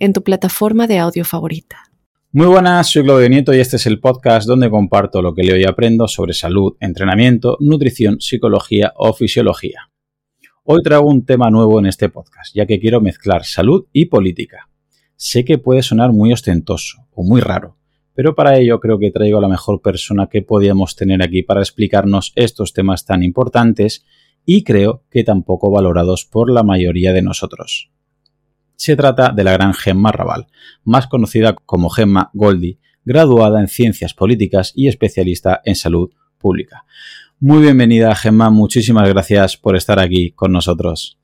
en tu plataforma de audio favorita. Muy buenas, soy Claudio Nieto y este es el podcast donde comparto lo que leo y aprendo sobre salud, entrenamiento, nutrición, psicología o fisiología. Hoy traigo un tema nuevo en este podcast, ya que quiero mezclar salud y política. Sé que puede sonar muy ostentoso o muy raro, pero para ello creo que traigo a la mejor persona que podíamos tener aquí para explicarnos estos temas tan importantes y creo que tampoco valorados por la mayoría de nosotros. Se trata de la gran Gemma Raval, más conocida como Gemma Goldi, graduada en Ciencias Políticas y especialista en Salud Pública. Muy bienvenida, Gemma. Muchísimas gracias por estar aquí con nosotros.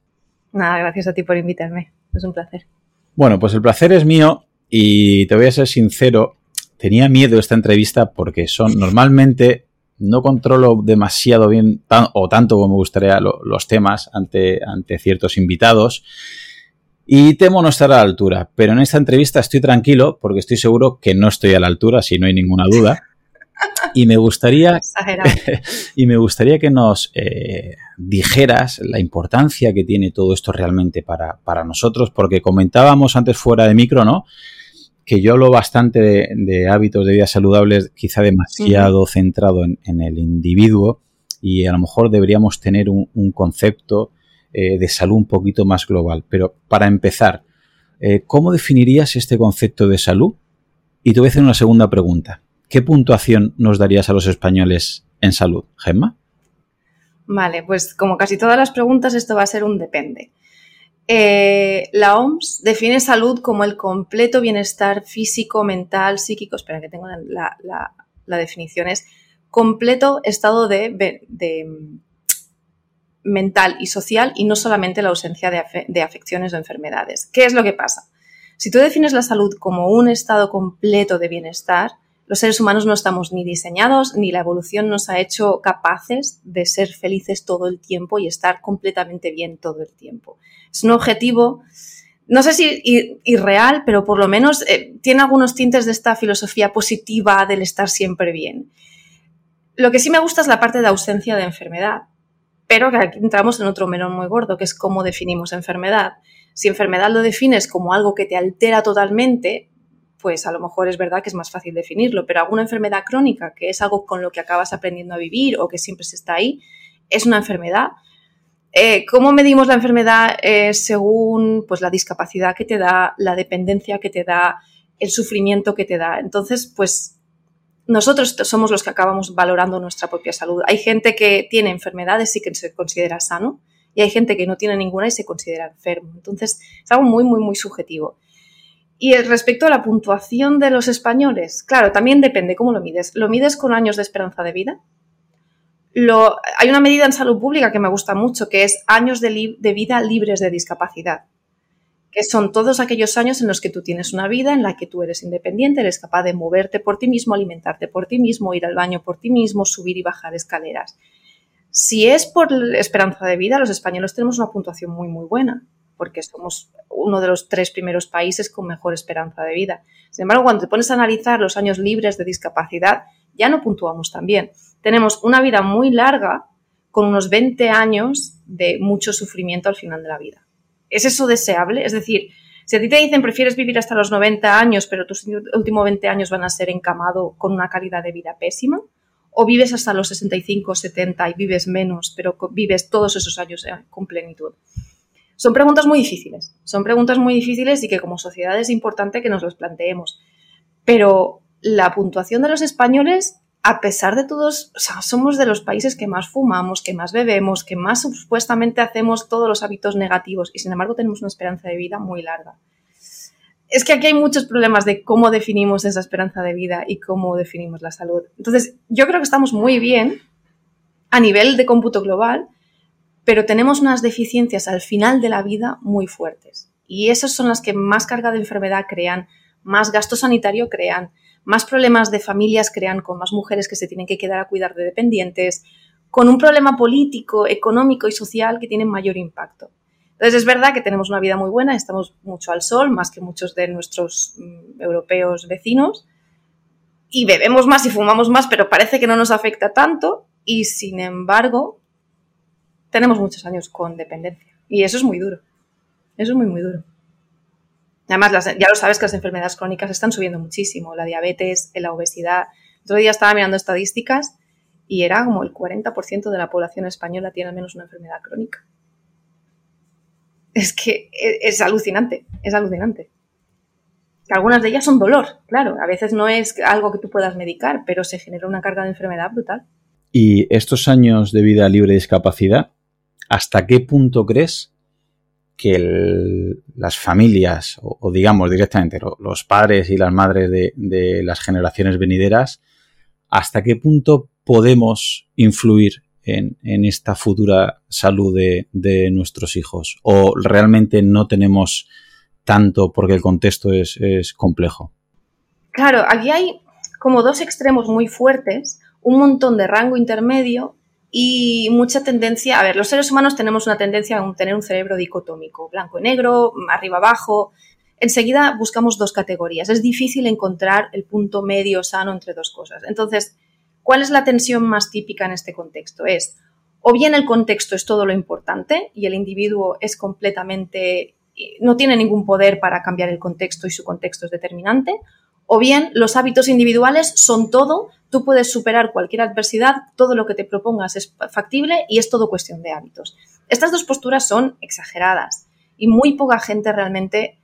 Nada, gracias a ti por invitarme. Es un placer. Bueno, pues el placer es mío y te voy a ser sincero, tenía miedo esta entrevista porque son normalmente no controlo demasiado bien o tanto como me gustaría los temas ante, ante ciertos invitados y temo no estar a la altura, pero en esta entrevista estoy tranquilo porque estoy seguro que no estoy a la altura, si no hay ninguna duda. Y me gustaría, y me gustaría que nos eh, dijeras la importancia que tiene todo esto realmente para, nosotros, porque comentábamos antes fuera de micro, ¿no? Que yo hablo bastante de, hábitos de vida saludables, quizá demasiado centrado en, el individuo, y a lo mejor deberíamos tener un concepto eh, de salud un poquito más global. Pero para empezar, eh, ¿cómo definirías este concepto de salud? Y te voy a hacer una segunda pregunta. ¿Qué puntuación nos darías a los españoles en salud, Gemma? Vale, pues como casi todas las preguntas, esto va a ser un depende. Eh, la OMS define salud como el completo bienestar físico, mental, psíquico. Espera, que tengo la, definición. Es completo estado de, mental y social y no solamente la ausencia de, afecciones o enfermedades. ¿Qué es lo que pasa? Si tú defines la salud como un estado completo de bienestar, los seres humanos no estamos ni diseñados ni la evolución nos ha hecho capaces de ser felices todo el tiempo y estar completamente bien todo el tiempo. Es un objetivo, no sé si irreal, pero por lo menos eh, tiene algunos tintes de esta filosofía positiva del estar siempre bien. Lo que sí me gusta es la parte de ausencia de enfermedad. Pero que aquí entramos en otro melón muy gordo, que es cómo definimos enfermedad. Si enfermedad lo defines como algo que te altera totalmente, pues a lo mejor es verdad que es más fácil definirlo, pero alguna enfermedad crónica, que es algo con lo que acabas aprendiendo a vivir o que siempre se está ahí, es una enfermedad. Eh, ¿Cómo medimos la enfermedad? Eh, según pues, la discapacidad que te da, la dependencia que te da, el sufrimiento que te da. Entonces, pues nosotros somos los que acabamos valorando nuestra propia salud. Hay gente que tiene enfermedades y que se considera sano y hay gente que no tiene ninguna y se considera enfermo. Entonces, es algo muy, muy, muy subjetivo. Y respecto a la puntuación de los españoles, claro, también depende cómo lo mides. ¿Lo mides con años de esperanza de vida? Hay una medida en salud pública que me gusta mucho, que es años de, de vida libres de discapacidad que son todos aquellos años en los que tú tienes una vida en la que tú eres independiente, eres capaz de moverte por ti mismo, alimentarte por ti mismo, ir al baño por ti mismo, subir y bajar escaleras. Si es por esperanza de vida, los españoles tenemos una puntuación muy, muy buena, porque somos uno de los tres primeros países con mejor esperanza de vida. Sin embargo, cuando te pones a analizar los años libres de discapacidad, ya no puntuamos tan bien. Tenemos una vida muy larga con unos 20 años de mucho sufrimiento al final de la vida. ¿Es eso deseable? Es decir, si a ti te dicen prefieres vivir hasta los 90 años, pero tus últimos 20 años van a ser encamado con una calidad de vida pésima, o vives hasta los 65 o 70 y vives menos, pero vives todos esos años con plenitud. Son preguntas muy difíciles, son preguntas muy difíciles y que como sociedad es importante que nos las planteemos. Pero la puntuación de los españoles a pesar de todos, somos de los países que más fumamos, que más bebemos, que más supuestamente hacemos todos los hábitos negativos y sin embargo tenemos una esperanza de vida muy larga. Es que aquí hay muchos problemas de cómo definimos esa esperanza de vida y cómo definimos la salud. Entonces, yo creo que estamos muy bien a nivel de cómputo global, pero tenemos unas deficiencias al final de la vida muy fuertes. Y esas son las que más carga de enfermedad crean, más gasto sanitario crean, más problemas de familias crean con más mujeres que se tienen que quedar a cuidar de dependientes, con un problema político, económico y social que tienen mayor impacto. Entonces es verdad que tenemos una vida muy buena, estamos mucho al sol, más que muchos de nuestros mm, europeos vecinos, y bebemos más y fumamos más, pero parece que no nos afecta tanto, y sin embargo tenemos muchos años con dependencia. Y eso es muy duro. Eso es muy, muy duro. Además, ya lo sabes que las enfermedades crónicas están subiendo muchísimo. La diabetes, la obesidad. El otro día estaba mirando estadísticas y era como el 40% de la población española tiene al menos una enfermedad crónica. Es que e, es, alucinante, es alucinante. algunas de ellas son dolor, claro. A veces no es algo que tú puedas medicar, pero se genera una carga de enfermedad brutal. ¿Y estos años de vida libre de discapacidad, hasta qué punto crees que las familias, o, digamos directamente los padres y las madres de, las generaciones venideras, hasta qué punto podemos influir en, esta futura salud de, nuestros hijos? ¿O realmente no tenemos tanto porque el contexto es, complejo? Claro, aquí hay como dos extremos muy fuertes, un montón de rango intermedio y mucha tendencia, a ver, los seres humanos tenemos una tendencia a tener un cerebro dicotómico, blanco y negro, arriba abajo. Enseguida buscamos dos categorías. Es difícil encontrar el punto medio sano entre dos cosas. Entonces, ¿cuál es la tensión más típica en este contexto? Es o bien el contexto es todo lo importante y el individuo es completamente no tiene ningún poder para cambiar el contexto y su contexto es determinante, o bien los hábitos individuales son todo, tú puedes superar cualquier adversidad, todo lo que te propongas es factible y es todo cuestión de hábitos. Estas dos posturas son exageradas y muy poca gente realmente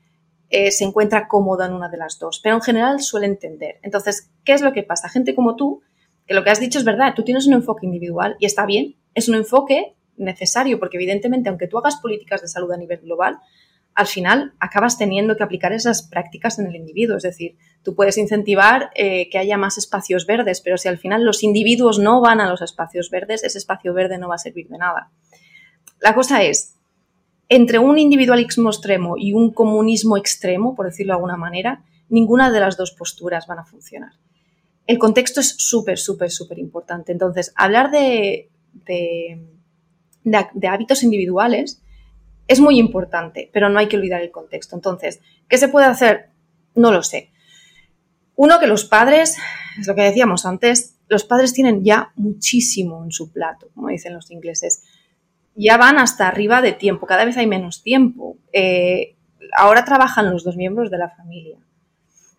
eh, se encuentra cómoda en una de las dos, pero en general suele entender. Entonces, ¿qué es lo que pasa? Gente como tú, que lo que has dicho es verdad, tú tienes un enfoque individual y está bien, es un enfoque necesario porque evidentemente aunque tú hagas políticas de salud a nivel global, al final acabas teniendo que aplicar esas prácticas en el individuo. Es decir, tú puedes incentivar eh, que haya más espacios verdes, pero si al final los individuos no van a los espacios verdes, ese espacio verde no va a servir de nada. La cosa es, entre un individualismo extremo y un comunismo extremo, por decirlo de alguna manera, ninguna de las dos posturas van a funcionar. El contexto es súper, súper, súper importante. Entonces, hablar de, de hábitos individuales es muy importante, pero no hay que olvidar el contexto. Entonces, ¿qué se puede hacer? No lo sé. Uno, que los padres, es lo que decíamos antes, los padres tienen ya muchísimo en su plato, como dicen los ingleses. Ya van hasta arriba de tiempo, cada vez hay menos tiempo. Eh, ahora trabajan los dos miembros de la familia.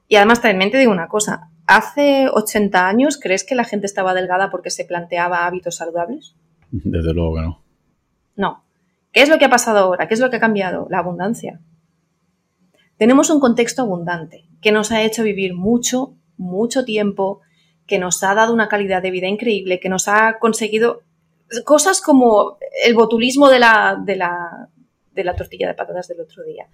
Y además también te digo una cosa, hace 80 años, ¿crees que la gente estaba delgada porque se planteaba hábitos saludables? Desde luego que no. No. ¿Qué es lo que ha pasado ahora? ¿Qué es lo que ha cambiado? La abundancia. Tenemos un contexto abundante que nos ha hecho vivir mucho, mucho tiempo, que nos ha dado una calidad de vida increíble, que nos ha conseguido cosas como el botulismo de la, tortilla de patatas del otro día.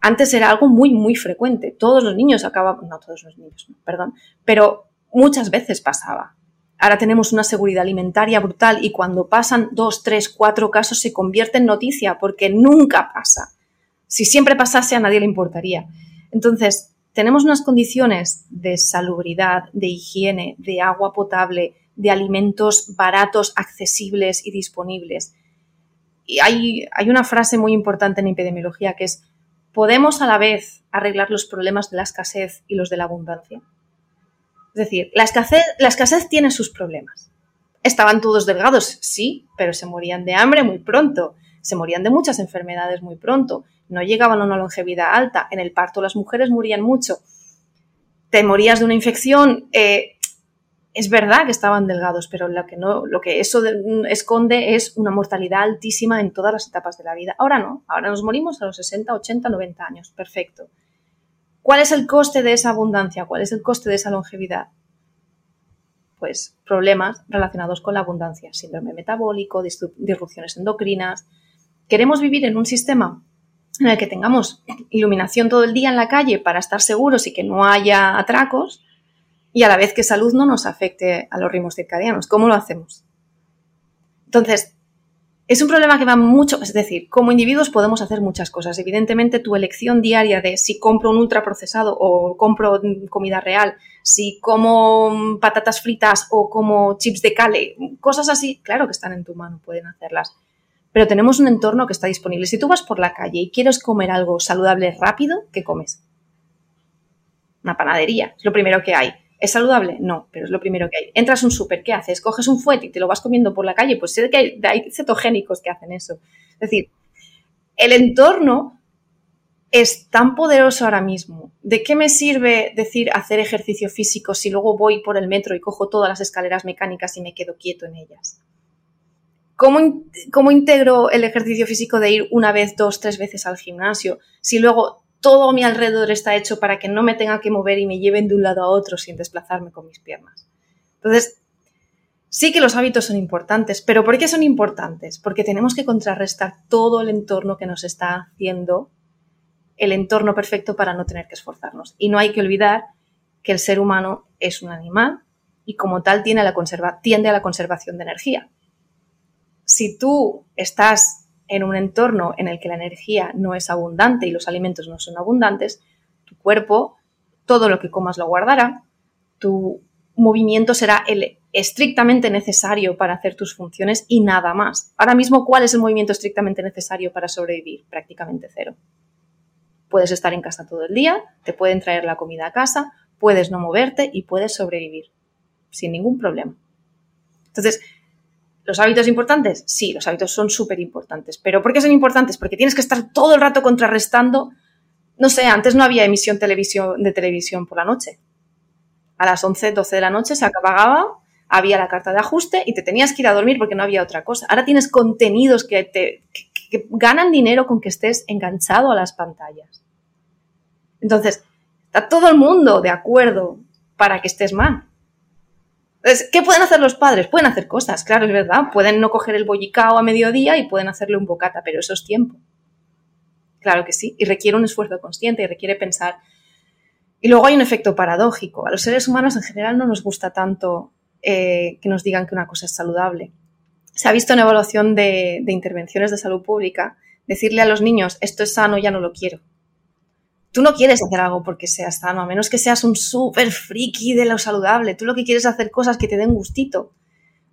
Antes era algo muy, muy frecuente. Todos los niños acababan, no todos los niños, perdón, pero muchas veces pasaba. Ahora tenemos una seguridad alimentaria brutal y cuando pasan dos, tres, cuatro casos se convierte en noticia porque nunca pasa. Si siempre pasase a nadie le importaría. Entonces, tenemos unas condiciones de salubridad, de higiene, de agua potable, de alimentos baratos, accesibles y disponibles. Y hay, una frase muy importante en epidemiología que es, ¿podemos a la vez arreglar los problemas de la escasez y los de la abundancia? Es decir, la escasez, la escasez tiene sus problemas. Estaban todos delgados, sí, pero se morían de hambre muy pronto, se morían de muchas enfermedades muy pronto, no llegaban a una longevidad alta, en el parto las mujeres morían mucho, te morías de una infección, eh, es verdad que estaban delgados, pero lo que, no, lo que eso esconde es una mortalidad altísima en todas las etapas de la vida. Ahora no, ahora nos morimos a los 60, 80, 90 años, perfecto. ¿Cuál es el coste de esa abundancia? ¿Cuál es el coste de esa longevidad? Pues problemas relacionados con la abundancia, síndrome metabólico, disrupciones endocrinas. ¿Queremos vivir en un sistema en el que tengamos iluminación todo el día en la calle para estar seguros y que no haya atracos y a la vez que salud no nos afecte a los ritmos circadianos? ¿Cómo lo hacemos? Entonces, Es un problema que va mucho, es decir, como individuos podemos hacer muchas cosas. Evidentemente, tu elección diaria de si compro un ultraprocesado o compro comida real, si como patatas fritas o como chips de cale, cosas así, claro que están en tu mano, pueden hacerlas. Pero tenemos un entorno que está disponible. Si tú vas por la calle y quieres comer algo saludable rápido, ¿qué comes? Una panadería, es lo primero que hay. ¿Es saludable? No, pero es lo primero que hay. Entras un súper, ¿qué haces? Coges un fuete y te lo vas comiendo por la calle, pues sé que hay, hay cetogénicos que hacen eso. Es decir, el entorno es tan poderoso ahora mismo. ¿De qué me sirve decir hacer ejercicio físico si luego voy por el metro y cojo todas las escaleras mecánicas y me quedo quieto en ellas? ¿Cómo, ¿Cómo, integro el ejercicio físico de ir una vez, dos, tres veces al gimnasio si luego todo mi alrededor está hecho para que no me tenga que mover y me lleven de un lado a otro sin desplazarme con mis piernas. Entonces, sí que los hábitos son importantes, pero ¿por qué son importantes? Porque tenemos que contrarrestar todo el entorno que nos está haciendo el entorno perfecto para no tener que esforzarnos. Y no hay que olvidar que el ser humano es un animal y como tal tiende a la, conserva tiende a la conservación de energía. Si tú estás en un entorno en el que la energía no es abundante y los alimentos no son abundantes, tu cuerpo, todo lo que comas lo guardará, tu movimiento será el estrictamente necesario para hacer tus funciones y nada más. Ahora mismo, ¿cuál es el movimiento estrictamente necesario para sobrevivir? Prácticamente cero. Puedes estar en casa todo el día, te pueden traer la comida a casa, puedes no moverte y puedes sobrevivir sin ningún problema. Entonces, ¿Los hábitos importantes? Sí, los hábitos son súper importantes. ¿Pero por qué son importantes? Porque tienes que estar todo el rato contrarrestando. No sé, antes no había emisión de televisión por la noche. A las 11, 12 de la noche se acababa, había la carta de ajuste y te tenías que ir a dormir porque no había otra cosa. Ahora tienes contenidos que, te, que ganan dinero con que estés enganchado a las pantallas. Entonces, está todo el mundo de acuerdo para que estés mal. ¿Qué pueden hacer los padres? Pueden hacer cosas, claro, es verdad. Pueden no coger el bollicao a mediodía y pueden hacerle un bocata, pero eso es tiempo. Claro que sí. Y requiere un esfuerzo consciente y requiere pensar. Y luego hay un efecto paradójico. A los seres humanos en general no nos gusta tanto eh, que nos digan que una cosa es saludable. Se ha visto en evaluación de intervenciones de salud pública decirle a los niños esto es sano, ya no lo quiero tú no quieres hacer algo porque seas sano, a menos que seas un súper friki de lo saludable. Tú lo que quieres es hacer cosas que te den gustito.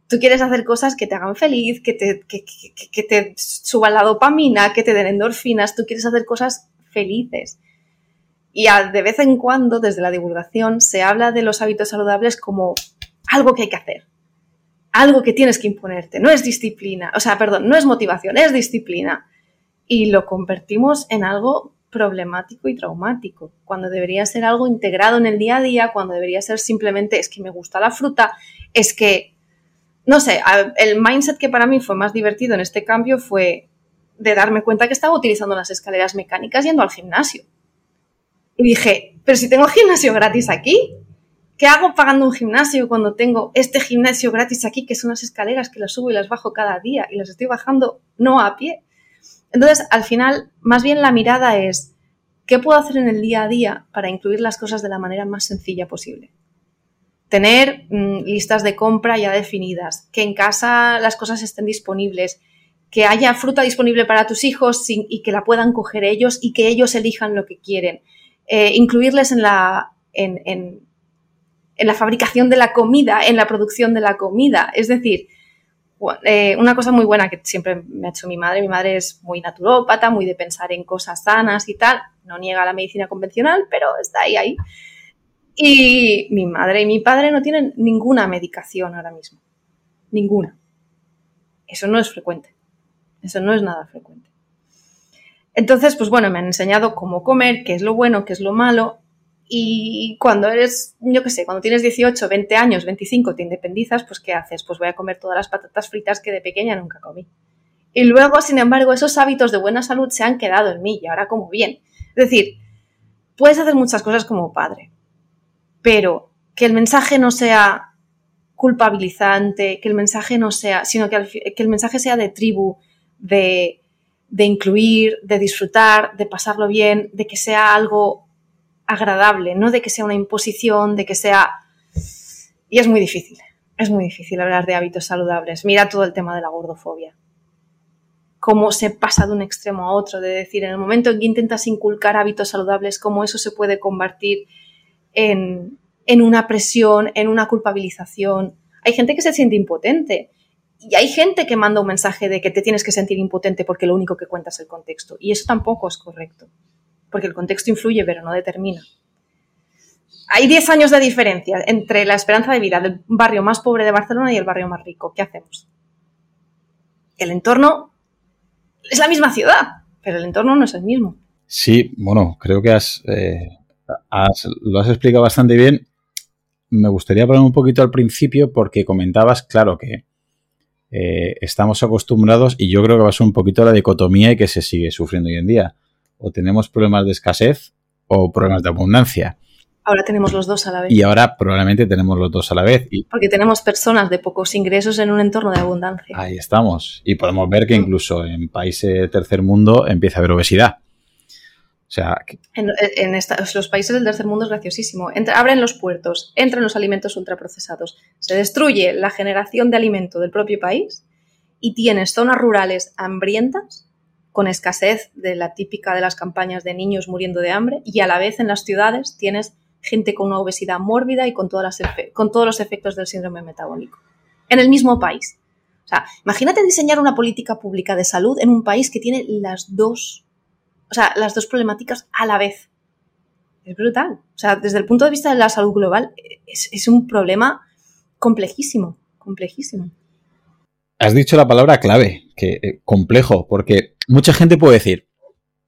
Tú quieres hacer cosas que te hagan feliz, que te, que, te suban la dopamina, que te den endorfinas. Tú quieres hacer cosas felices. Y de vez en cuando, desde la divulgación, se habla de los hábitos saludables como algo que hay que hacer. Algo que tienes que imponerte. No es disciplina. O sea, perdón, no es motivación, es disciplina. Y lo convertimos en algo problemático y traumático, cuando debería ser algo integrado en el día a día, cuando debería ser simplemente es que me gusta la fruta, es que, no sé, el mindset que para mí fue más divertido en este cambio fue de darme cuenta que estaba utilizando las escaleras mecánicas yendo al gimnasio. Y dije, pero si tengo gimnasio gratis aquí, ¿qué hago pagando un gimnasio cuando tengo este gimnasio gratis aquí, que son las escaleras que las subo y las bajo cada día y las estoy bajando no a pie? Entonces, al final, más bien la mirada es, ¿qué puedo hacer en el día a día para incluir las cosas de la manera más sencilla posible? Tener mm, listas de compra ya definidas, que en casa las cosas estén disponibles, que haya fruta disponible para tus hijos y que la puedan coger ellos y que ellos elijan lo que quieren. Eh, incluirles en la, en, en la fabricación de la comida, en la producción de la comida. Es decir, eh, una cosa muy buena que siempre me ha hecho mi madre, mi madre es muy naturópata, muy de pensar en cosas sanas y tal, no niega la medicina convencional, pero está ahí, ahí. Y mi madre y mi padre no tienen ninguna medicación ahora mismo, ninguna. Eso no es frecuente, eso no es nada frecuente. Entonces, pues bueno, me han enseñado cómo comer, qué es lo bueno, qué es lo malo, y cuando eres, yo qué sé, cuando tienes 18, 20 años, 25, te independizas, pues ¿qué haces? Pues voy a comer todas las patatas fritas que de pequeña nunca comí. Y luego, sin embargo, esos hábitos de buena salud se han quedado en mí y ahora como bien. Es decir, puedes hacer muchas cosas como padre, pero que el mensaje no sea culpabilizante, que el mensaje no sea, sino que, que el mensaje sea de tribu, de, de incluir, de disfrutar, de pasarlo bien, de que sea algo agradable, no de que sea una imposición, de que sea... Y es muy difícil, es muy difícil hablar de hábitos saludables. Mira todo el tema de la gordofobia. cómo se pasa de un extremo a otro, de decir, en el momento en que intentas inculcar hábitos saludables, cómo eso se puede convertir en, en una presión, en una culpabilización. Hay gente que se siente impotente y hay gente que manda un mensaje de que te tienes que sentir impotente porque lo único que cuenta es el contexto. Y eso tampoco es correcto, porque el contexto influye pero no determina. Hay 10 años de diferencia entre la esperanza de vida del barrio más pobre de Barcelona y el barrio más rico. ¿Qué hacemos? El entorno es la misma ciudad, pero el entorno no es el mismo. Sí, bueno, creo que has, eh, lo has explicado bastante bien. Me gustaría hablar un poquito al principio porque comentabas, claro, que eh, estamos acostumbrados y yo creo que va a ser un poquito la dicotomía y que se sigue sufriendo hoy en día. O tenemos problemas de escasez o problemas de abundancia. Ahora tenemos los dos a la vez. Y ahora probablemente tenemos los dos a la vez. Porque tenemos personas de pocos ingresos en un entorno de abundancia. Ahí estamos. Y podemos ver que incluso en países de tercer mundo empieza a haber obesidad. O sea, en, los países del tercer mundo es graciosísimo. abren los puertos, entran los alimentos ultraprocesados, se destruye la generación de alimento del propio país y tienes zonas rurales hambrientas con escasez de la típica de las campañas de niños muriendo de hambre y a la vez en las ciudades tienes gente con una obesidad mórbida y con, todas las con todos los efectos del síndrome metabólico. En el mismo país. O sea, imagínate diseñar una política pública de salud en un país que tiene las dos, o sea, las dos problemáticas a la vez. Es brutal. O sea, desde el punto de vista de la salud global, es, es un problema complejísimo, complejísimo. Has dicho la palabra clave, que eh, complejo, porque mucha gente puede decir,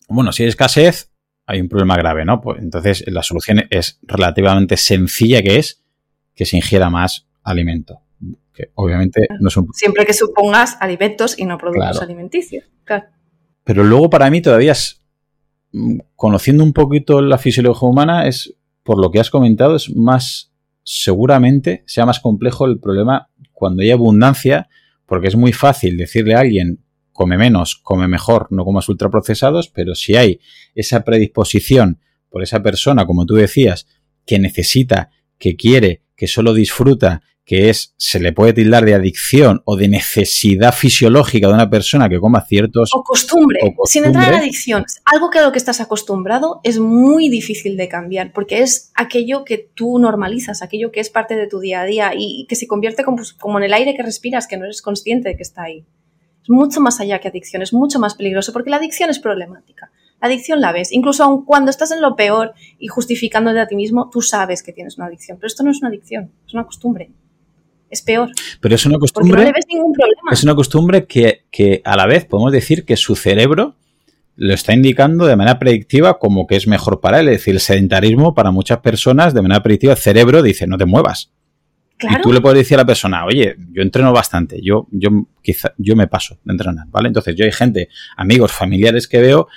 bueno, si hay escasez, hay un problema grave, ¿no? Pues entonces la solución es relativamente sencilla, que es que se ingiera más alimento. Que obviamente no es un... Siempre que supongas alimentos y no productos alimenticios. Claro. Pero luego para mí todavía es, mm, conociendo un poquito la fisiología humana, es, por lo que has comentado, es más, seguramente sea más complejo el problema cuando hay abundancia, porque es muy fácil decirle a alguien come menos, come mejor, no comas ultraprocesados, pero si hay esa predisposición por esa persona, como tú decías, que necesita, que quiere, que solo disfruta, que es, se le puede tildar de adicción o de necesidad fisiológica de una persona que coma ciertos... O costumbre, sin entrar en adicción. Algo que a lo que estás acostumbrado es muy difícil de cambiar, porque es aquello que tú normalizas, aquello que es parte de tu día a día y que se convierte como, como en el aire que respiras, que no eres consciente de que está ahí. Mucho más allá que adicción, es mucho más peligroso porque la adicción es problemática. La adicción la ves, incluso aun cuando estás en lo peor y justificándote a ti mismo, tú sabes que tienes una adicción, pero esto no es una adicción, es una costumbre. Es peor. Pero es una costumbre. no le ves ningún problema. Es una costumbre que, que a la vez podemos decir que su cerebro lo está indicando de manera predictiva como que es mejor para él. Es decir, el sedentarismo para muchas personas de manera predictiva, el cerebro dice no te muevas. Y tú le puedes decir a la persona, oye, yo entreno bastante, yo, yo quizá, yo me paso de entrenar, ¿vale? Entonces yo hay gente, amigos, familiares que veo,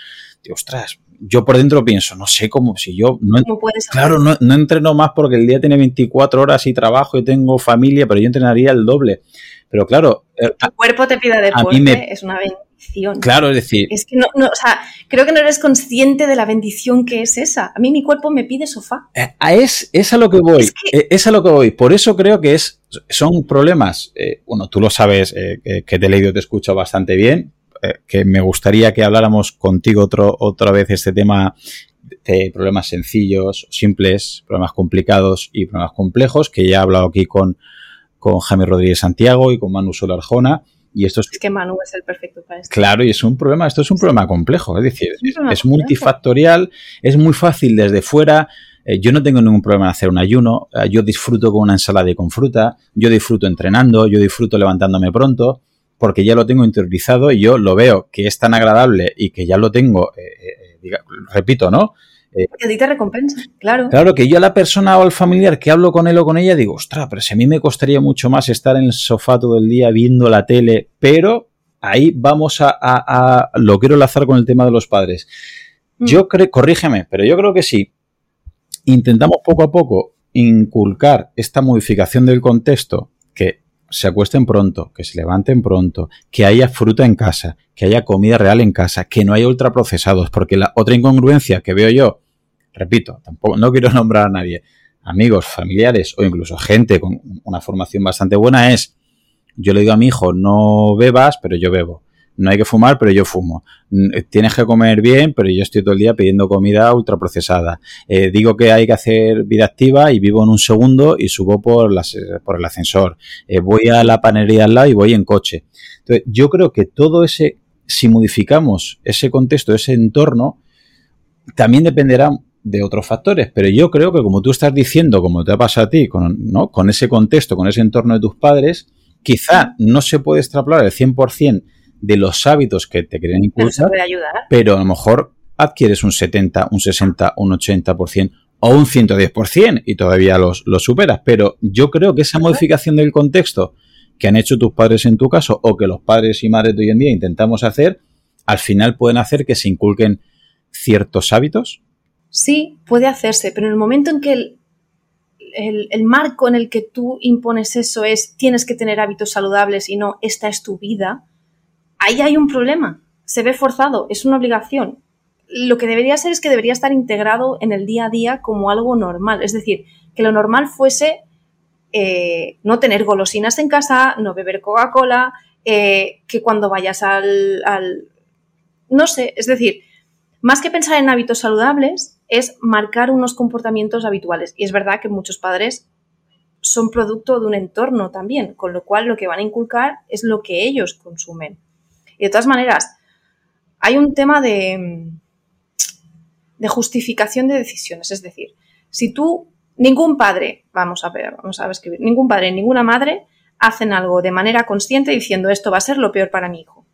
digo, ostras, yo por dentro pienso, no sé cómo, si yo no, claro, no, no, entreno más porque el día tiene 24 horas y trabajo y tengo familia, pero yo entrenaría el doble. Pero claro, el eh, cuerpo te pide deporte, es una Claro, es decir. Es que no, no, o sea, creo que no eres consciente de la bendición que es esa. A mí mi cuerpo me pide sofá. Eh, es, es a lo que voy. Eh, es, a lo que voy. Por eso creo que es, son problemas. Eh, bueno, tú lo sabes, que te he leído, te escucho bastante bien. que me gustaría que habláramos contigo otro, otra vez este tema de problemas sencillos, simples, problemas complicados y problemas complejos, que ya he hablado aquí con, con Jaime Rodríguez Santiago y con Manu Solarjona y esto es, que Manu es el perfecto para esto. Claro, y es un problema, esto es un problema complejo, es decir, es, multifactorial, es muy fácil desde fuera. Eh, yo no tengo ningún problema en hacer un ayuno, eh, yo disfruto con una ensalada y con fruta, yo disfruto entrenando, yo disfruto levantándome pronto, porque ya lo tengo interiorizado y yo lo veo que es tan agradable y que ya lo tengo, eh, repito, ¿no? Eh, a ti te recompensa, claro. Claro, que yo a la persona o al familiar que hablo con él o con ella digo, ostras, pero si a mí me costaría mucho más estar en el sofá todo el día viendo la tele, pero ahí vamos a, lo quiero enlazar con el tema de los padres. Mm. Yo creo, corrígeme, pero yo creo que sí. Intentamos poco a poco inculcar esta modificación del contexto, que se acuesten pronto, que se levanten pronto, que haya fruta en casa, que haya comida real en casa, que no haya ultraprocesados, porque la otra incongruencia que veo yo repito, tampoco, no quiero nombrar a nadie, amigos, familiares o incluso gente con una formación bastante buena es, yo le digo a mi hijo, no bebas, pero yo bebo. no hay que fumar, pero yo fumo. Tienes que comer bien, pero yo estoy todo el día pidiendo comida ultraprocesada. Eh, digo que hay que hacer vida activa y vivo en un segundo y subo por, las, por el ascensor. Eh, voy a la panería al lado y voy en coche. Entonces, yo creo que todo ese, si modificamos ese contexto, ese entorno, también dependerá de otros factores, pero yo creo que como tú estás diciendo, como te ha pasado a ti, con, ¿no? con ese contexto, con ese entorno de tus padres, quizá no se puede extrapolar el 100% de los hábitos que te quieren inculcar, pero a lo mejor adquieres un 70, un 60, un 80% o un 110% y todavía los, superas. Pero yo creo que esa modificación del contexto que han hecho tus padres en tu caso o que los padres y madres de hoy en día intentamos hacer, al final pueden hacer que se inculquen ciertos hábitos. Sí, puede hacerse, pero en el momento en que el, el, marco en el que tú impones eso es tienes que tener hábitos saludables y no esta es tu vida, ahí hay un problema. Se ve forzado, es una obligación. Lo que debería ser es que debería estar integrado en el día a día como algo normal. Es decir, que lo normal fuese eh, no tener golosinas en casa, no beber Coca-Cola, eh, que cuando vayas al, al, No sé, es decir, más que pensar en hábitos saludables, es marcar unos comportamientos habituales. Y es verdad que muchos padres son producto de un entorno también, con lo cual lo que van a inculcar es lo que ellos consumen. Y de todas maneras, hay un tema de, de justificación de decisiones. Es decir, si tú, ningún padre, vamos a ver, vamos a escribir, ningún padre, ninguna madre hacen algo de manera consciente diciendo esto va a ser lo peor para mi hijo.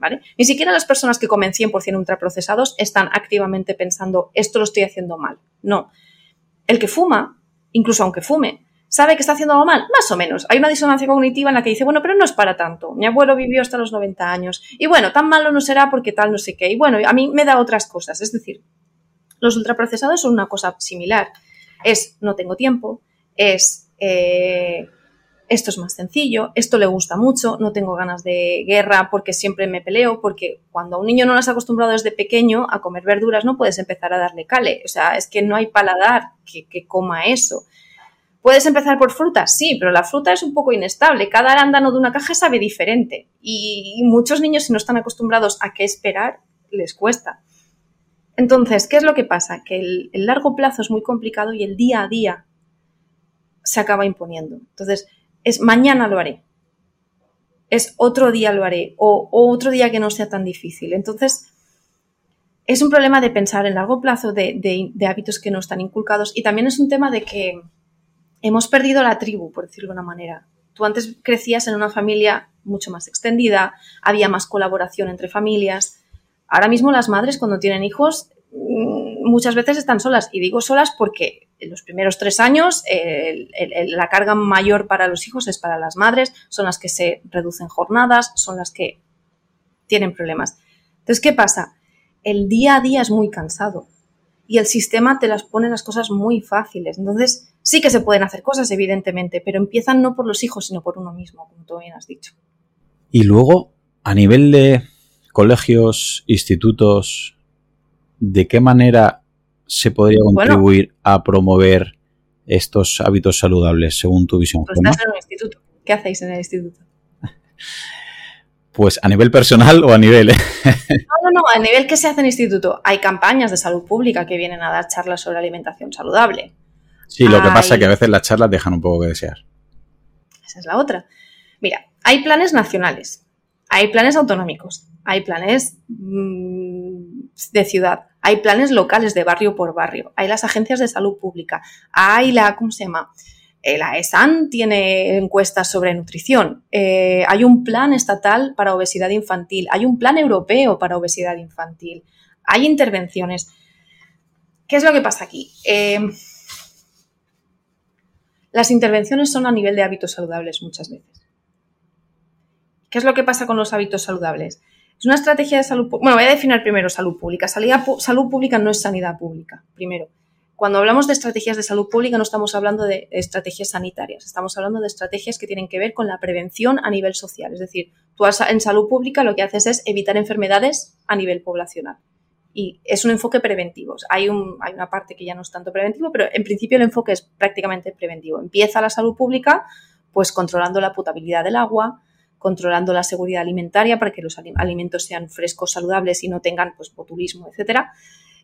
¿Vale? Ni siquiera las personas que comen 100% ultraprocesados están activamente pensando esto lo estoy haciendo mal. No. El que fuma, incluso aunque fume, sabe que está haciendo algo mal, más o menos. Hay una disonancia cognitiva en la que dice, bueno, pero no es para tanto. Mi abuelo vivió hasta los 90 años. Y bueno, tan malo no será porque tal no sé qué. Y bueno, a mí me da otras cosas. Es decir, los ultraprocesados son una cosa similar. Es no tengo tiempo, es eh, esto es más sencillo, esto le gusta mucho, no tengo ganas de guerra porque siempre me peleo, porque cuando a un niño no lo has acostumbrado desde pequeño a comer verduras no puedes empezar a darle cale. O sea, es que no hay paladar que, que coma eso. ¿Puedes empezar por fruta? Sí, pero la fruta es un poco inestable. Cada arándano de una caja sabe diferente. Y, muchos niños, si no están acostumbrados a qué esperar, les cuesta. Entonces, ¿qué es lo que pasa? Que el, largo plazo es muy complicado y el día a día se acaba imponiendo. Entonces, es mañana lo haré. Es otro día lo haré. O, otro día que no sea tan difícil. Entonces, es un problema de pensar en largo plazo de hábitos que no están inculcados y también es un tema de que hemos perdido la tribu, por decirlo de una manera. Tú antes crecías en una familia mucho más extendida, había más colaboración entre familias. Ahora mismo las madres cuando tienen hijos mm, muchas veces están solas. Y digo solas porque los primeros tres años la carga mayor para los hijos es para las madres, son las que se reducen jornadas, son las que tienen problemas. Entonces, ¿qué pasa? El día a día es muy cansado y el sistema te las pone las cosas muy fáciles. Entonces, Sí que se pueden hacer cosas, evidentemente, pero empiezan no por los hijos, sino por uno mismo, como tú bien has dicho. Y luego, a nivel de colegios, institutos, ¿de qué manera se podría contribuir a promover estos hábitos saludables, según tu visión? Pues estás en un instituto. ¿Qué hacéis en el instituto? Pues a nivel personal o a nivel... no, no, no, a nivel que se hace en el instituto. Hay campañas de salud pública que vienen a dar charlas sobre alimentación saludable. Sí, lo que pasa es que a veces las charlas dejan un poco que desear. Esa es la otra. Mira, hay planes nacionales, hay planes autonómicos, hay planes mm, de ciudad, hay planes locales de barrio por barrio, hay las agencias de salud pública, hay la, ¿cómo se llama? Eh, la ESAN tiene encuestas sobre nutrición, eh, hay un plan estatal para obesidad infantil, hay un plan europeo para obesidad infantil, hay intervenciones. ¿Qué es lo que pasa aquí? Eh, las intervenciones son a nivel de hábitos saludables muchas veces. ¿Qué es lo que pasa con los hábitos saludables? Es una estrategia de salud. Bueno, voy a definir primero salud pública. Salud pública no es sanidad pública, primero. Cuando hablamos de estrategias de salud pública no estamos hablando de estrategias sanitarias, estamos hablando de estrategias que tienen que ver con la prevención a nivel social. Es decir, tú en salud pública lo que haces es evitar enfermedades a nivel poblacional y es un enfoque preventivo. Hay, un, hay una parte que ya no es tanto preventivo, pero en principio el enfoque es prácticamente preventivo. Empieza la salud pública pues controlando la potabilidad del agua, controlando la seguridad alimentaria para que los alimentos sean frescos, saludables y no tengan pues, botulismo, etc.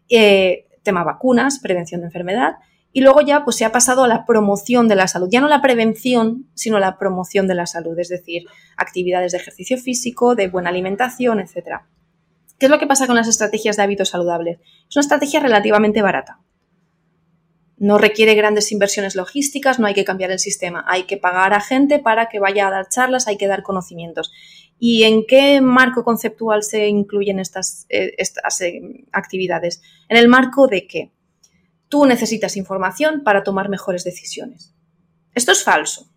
Eh, tema vacunas, prevención de enfermedad. Y luego ya pues, se ha pasado a la promoción de la salud. Ya no la prevención, sino la promoción de la salud, es decir, actividades de ejercicio físico, de buena alimentación, etc. ¿Qué es lo que pasa con las estrategias de hábitos saludables? Es una estrategia relativamente barata. No requiere grandes inversiones logísticas, no hay que cambiar el sistema, hay que pagar a gente para que vaya a dar charlas, hay que dar conocimientos. ¿Y en qué marco conceptual se incluyen estas, eh, eh, actividades? En el marco de que tú necesitas información para tomar mejores decisiones. Esto es falso.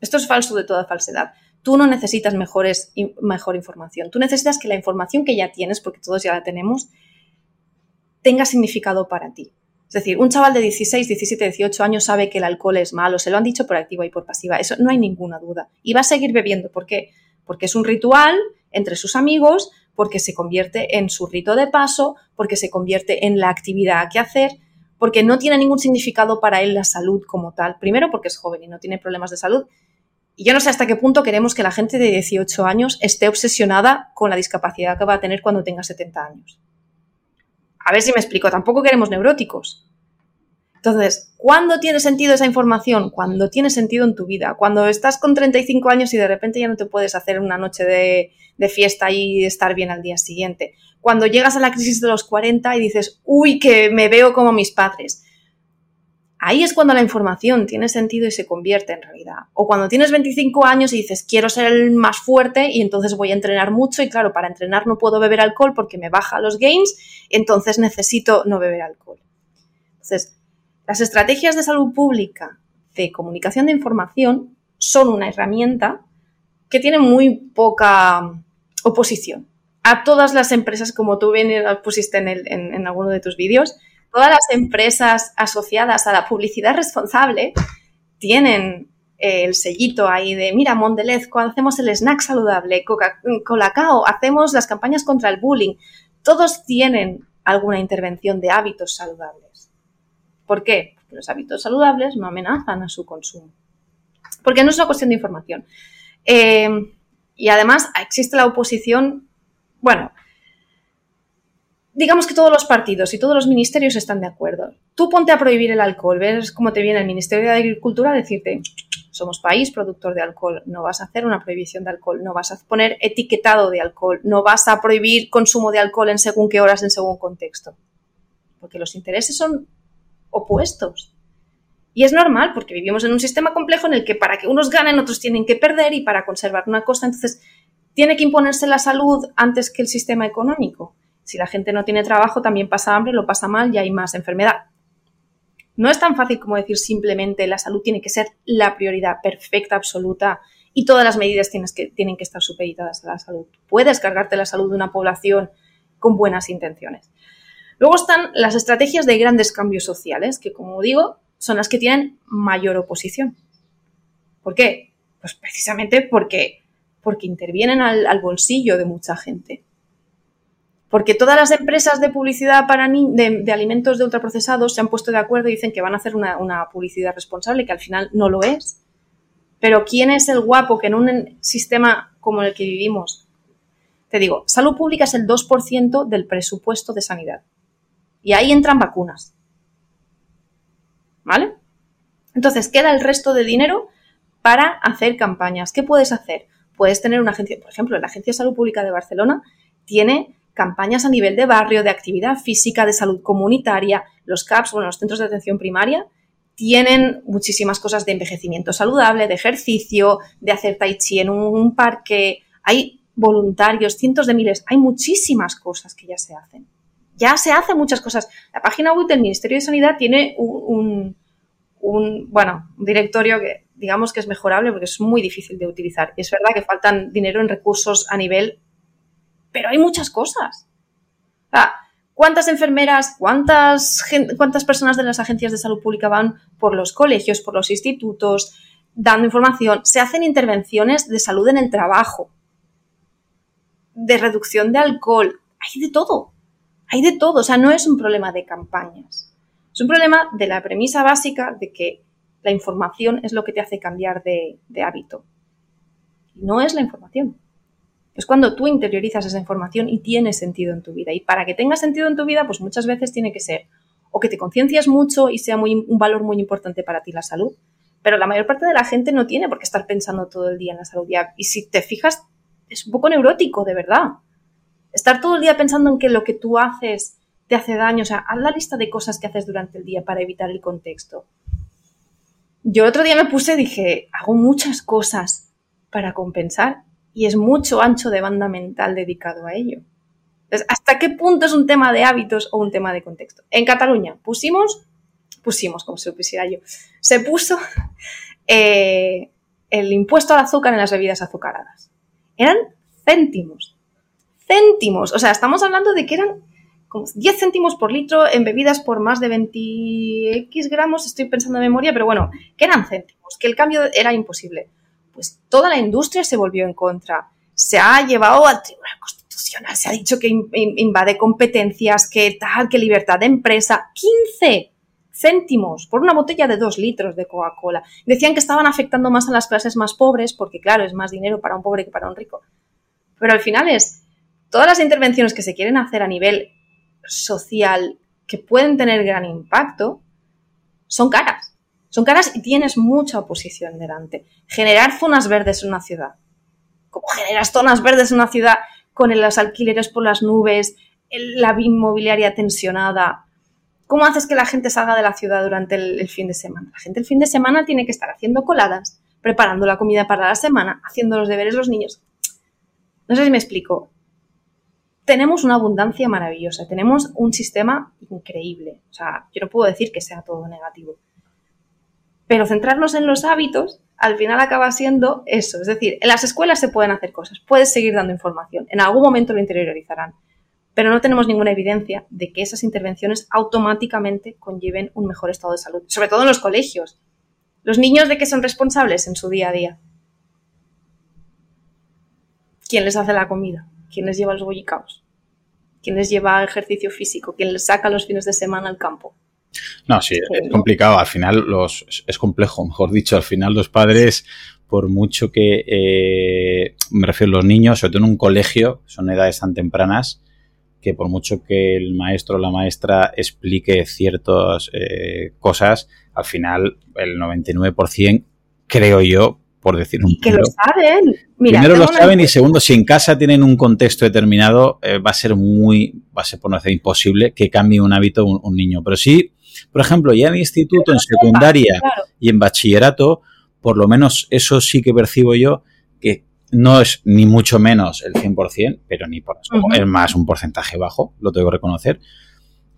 Esto es falso de toda falsedad. Tú no necesitas mejores, mejor información. Tú necesitas que la información que ya tienes, porque todos ya la tenemos, tenga significado para ti. Es decir, un chaval de 16, 17, 18 años sabe que el alcohol es malo, se lo han dicho por activa y por pasiva, eso no hay ninguna duda. Y va a seguir bebiendo, ¿por qué? Porque es un ritual entre sus amigos, porque se convierte en su rito de paso, porque se convierte en la actividad que hacer, porque no tiene ningún significado para él la salud como tal. Primero porque es joven y no tiene problemas de salud y yo no sé hasta qué punto queremos que la gente de 18 años esté obsesionada con la discapacidad que va a tener cuando tenga 70 años. A ver si me explico, tampoco queremos neuróticos. Entonces, ¿cuándo tiene sentido esa información? Cuando tiene sentido en tu vida. Cuando estás con 35 años y de repente ya no te puedes hacer una noche de, fiesta y estar bien al día siguiente. Cuando llegas a la crisis de los 40 y dices, uy, que me veo como mis padres Ahí es cuando la información tiene sentido y se convierte en realidad. O cuando tienes 25 años y dices, quiero ser el más fuerte y entonces voy a entrenar mucho y claro, para entrenar no puedo beber alcohol porque me baja los gains, entonces necesito no beber alcohol. Entonces, las estrategias de salud pública de comunicación de información son una herramienta que tiene muy poca oposición. A todas las empresas, como tú bien pusiste en, en alguno de tus vídeos, todas las empresas asociadas a la publicidad responsable tienen eh, el sellito ahí de, mira, Mondelez, cuando hacemos el snack saludable, Colacao, hacemos las campañas contra el bullying. Todos tienen alguna intervención de hábitos saludables. ¿Por qué? Porque los hábitos saludables no amenazan a su consumo. Porque no es una cuestión de información. Eh, y además existe la oposición, bueno, digamos que todos los partidos y todos los ministerios están de acuerdo. Tú ponte a prohibir el alcohol, ves cómo te viene el Ministerio de Agricultura a decirte, somos país productor de alcohol, no vas a hacer una prohibición de alcohol, no vas a poner etiquetado de alcohol, no vas a prohibir consumo de alcohol en según qué horas, en según contexto. Porque los intereses son opuestos. Y es normal, porque vivimos en un sistema complejo en el que para que unos ganen, otros tienen que perder y para conservar una cosa, entonces tiene que imponerse la salud antes que el sistema económico. Si la gente no tiene trabajo, también pasa hambre, lo pasa mal y hay más enfermedad. No es tan fácil como decir simplemente la salud tiene que ser la prioridad perfecta, absoluta, y todas las medidas que, tienen que estar supeditadas a la salud. Puedes cargarte la salud de una población con buenas intenciones. Luego están las estrategias de grandes cambios sociales, que como digo, son las que tienen mayor oposición. ¿Por qué? Pues precisamente porque, porque intervienen al bolsillo de mucha gente. Porque todas las empresas de publicidad para de, alimentos de ultraprocesados se han puesto de acuerdo y dicen que van a hacer una, una publicidad responsable, que al final no lo es. Pero ¿quién es el guapo que en un sistema como el que vivimos? Te digo, salud pública es el 2% del presupuesto de sanidad. Y ahí entran vacunas. ¿Vale? Entonces, queda el resto de dinero para hacer campañas. ¿Qué puedes hacer? Puedes tener una agencia, por ejemplo, la Agencia de Salud Pública de Barcelona tiene campañas a nivel de barrio, de actividad física, de salud comunitaria, los CAPS, bueno, los centros de atención primaria, tienen muchísimas cosas de envejecimiento saludable, de ejercicio, de hacer tai chi en un parque. Hay voluntarios, cientos de miles, hay muchísimas cosas que ya se hacen. Ya se hacen muchas cosas. La página web del Ministerio de Sanidad tiene un, bueno, un directorio que digamos que es mejorable porque es muy difícil de utilizar. Y es verdad que faltan dinero en recursos a nivel pero hay muchas cosas. ¿Cuántas enfermeras, cuántas, cuántas personas de las agencias de salud pública van por los colegios, por los institutos, dando información? Se hacen intervenciones de salud en el trabajo, de reducción de alcohol, hay de todo, hay de todo, o sea, no es un problema de campañas, es un problema de la premisa básica de que la información es lo que te hace cambiar de hábito. no es la información. Es cuando tú interiorizas esa información y tiene sentido en tu vida. Y para que tenga sentido en tu vida, pues muchas veces tiene que ser o que te conciencias mucho y sea un valor muy importante para ti la salud, pero la mayor parte de la gente no tiene por qué estar pensando todo el día en la salud. Y si te fijas, es un poco neurótico, de verdad. Estar todo el día pensando en que lo que tú haces te hace daño, o sea, haz la lista de cosas que haces durante el día para evitar el contexto. Yo otro día me puse dije, hago muchas cosas para compensar y es mucho ancho de banda mental dedicado a ello. Entonces, ¿hasta qué punto es un tema de hábitos o un tema de contexto? En Cataluña pusimos, pusimos como si lo pusiera yo, se puso eh, el impuesto al azúcar en las bebidas azucaradas. Eran céntimos. Céntimos. O sea, estamos hablando de que eran como 10 céntimos por litro en bebidas por más de 20x gramos, estoy pensando de memoria, pero bueno, que eran céntimos, que el cambio era imposible. Pues toda la industria se volvió en contra. Se ha llevado al Tribunal Constitucional, se ha dicho que invade competencias, que tal, que libertad de empresa. 15 céntimos por una botella de 2 litros de Coca-Cola. Decían que estaban afectando más a las clases más pobres, porque claro, es más dinero para un pobre que para un rico. Pero al final es, todas las intervenciones que se quieren hacer a nivel social que pueden tener gran impacto son caras. Son caras y tienes mucha oposición delante. Generar zonas verdes en una ciudad. ¿Cómo generas zonas verdes en una ciudad con los alquileres por las nubes, la inmobiliaria tensionada? ¿Cómo haces que la gente salga de la ciudad durante el, el, fin de semana? La gente el fin de semana tiene que estar haciendo coladas, preparando la comida para la semana, haciendo los deberes los niños. No sé si me explico tenemos una abundancia maravillosa, tenemos un sistema increíble. O sea, yo no puedo decir que sea todo negativo. Pero centrarnos en los hábitos al final acaba siendo eso. Es decir, en las escuelas se pueden hacer cosas, puedes seguir dando información, en algún momento lo interiorizarán, pero no tenemos ninguna evidencia de que esas intervenciones automáticamente conlleven un mejor estado de salud, sobre todo en los colegios. Los niños de qué son responsables en su día a día. ¿Quién les hace la comida? ¿Quién les lleva los bollicaos? ¿Quién les lleva ejercicio físico? ¿Quién les saca los fines de semana al campo? No, sí, es complicado. Al final los, es complejo, mejor dicho. Al final los padres, por mucho que eh, me refiero a los niños, sobre todo en un colegio, son edades tan tempranas, que por mucho que el maestro o la maestra explique ciertas eh, cosas, al final el 99%, creo yo, por decir un Que lo saben. Primero lo saben y segundo, si en casa tienen un contexto determinado, eh, va a ser muy, va a ser por no decir imposible que cambie un hábito un, niño. Pero sí, por ejemplo, ya en instituto, en secundaria y en bachillerato, por lo menos eso sí que percibo yo, que no es ni mucho menos el 100%, pero ni por eso, es más un porcentaje bajo, lo tengo que reconocer.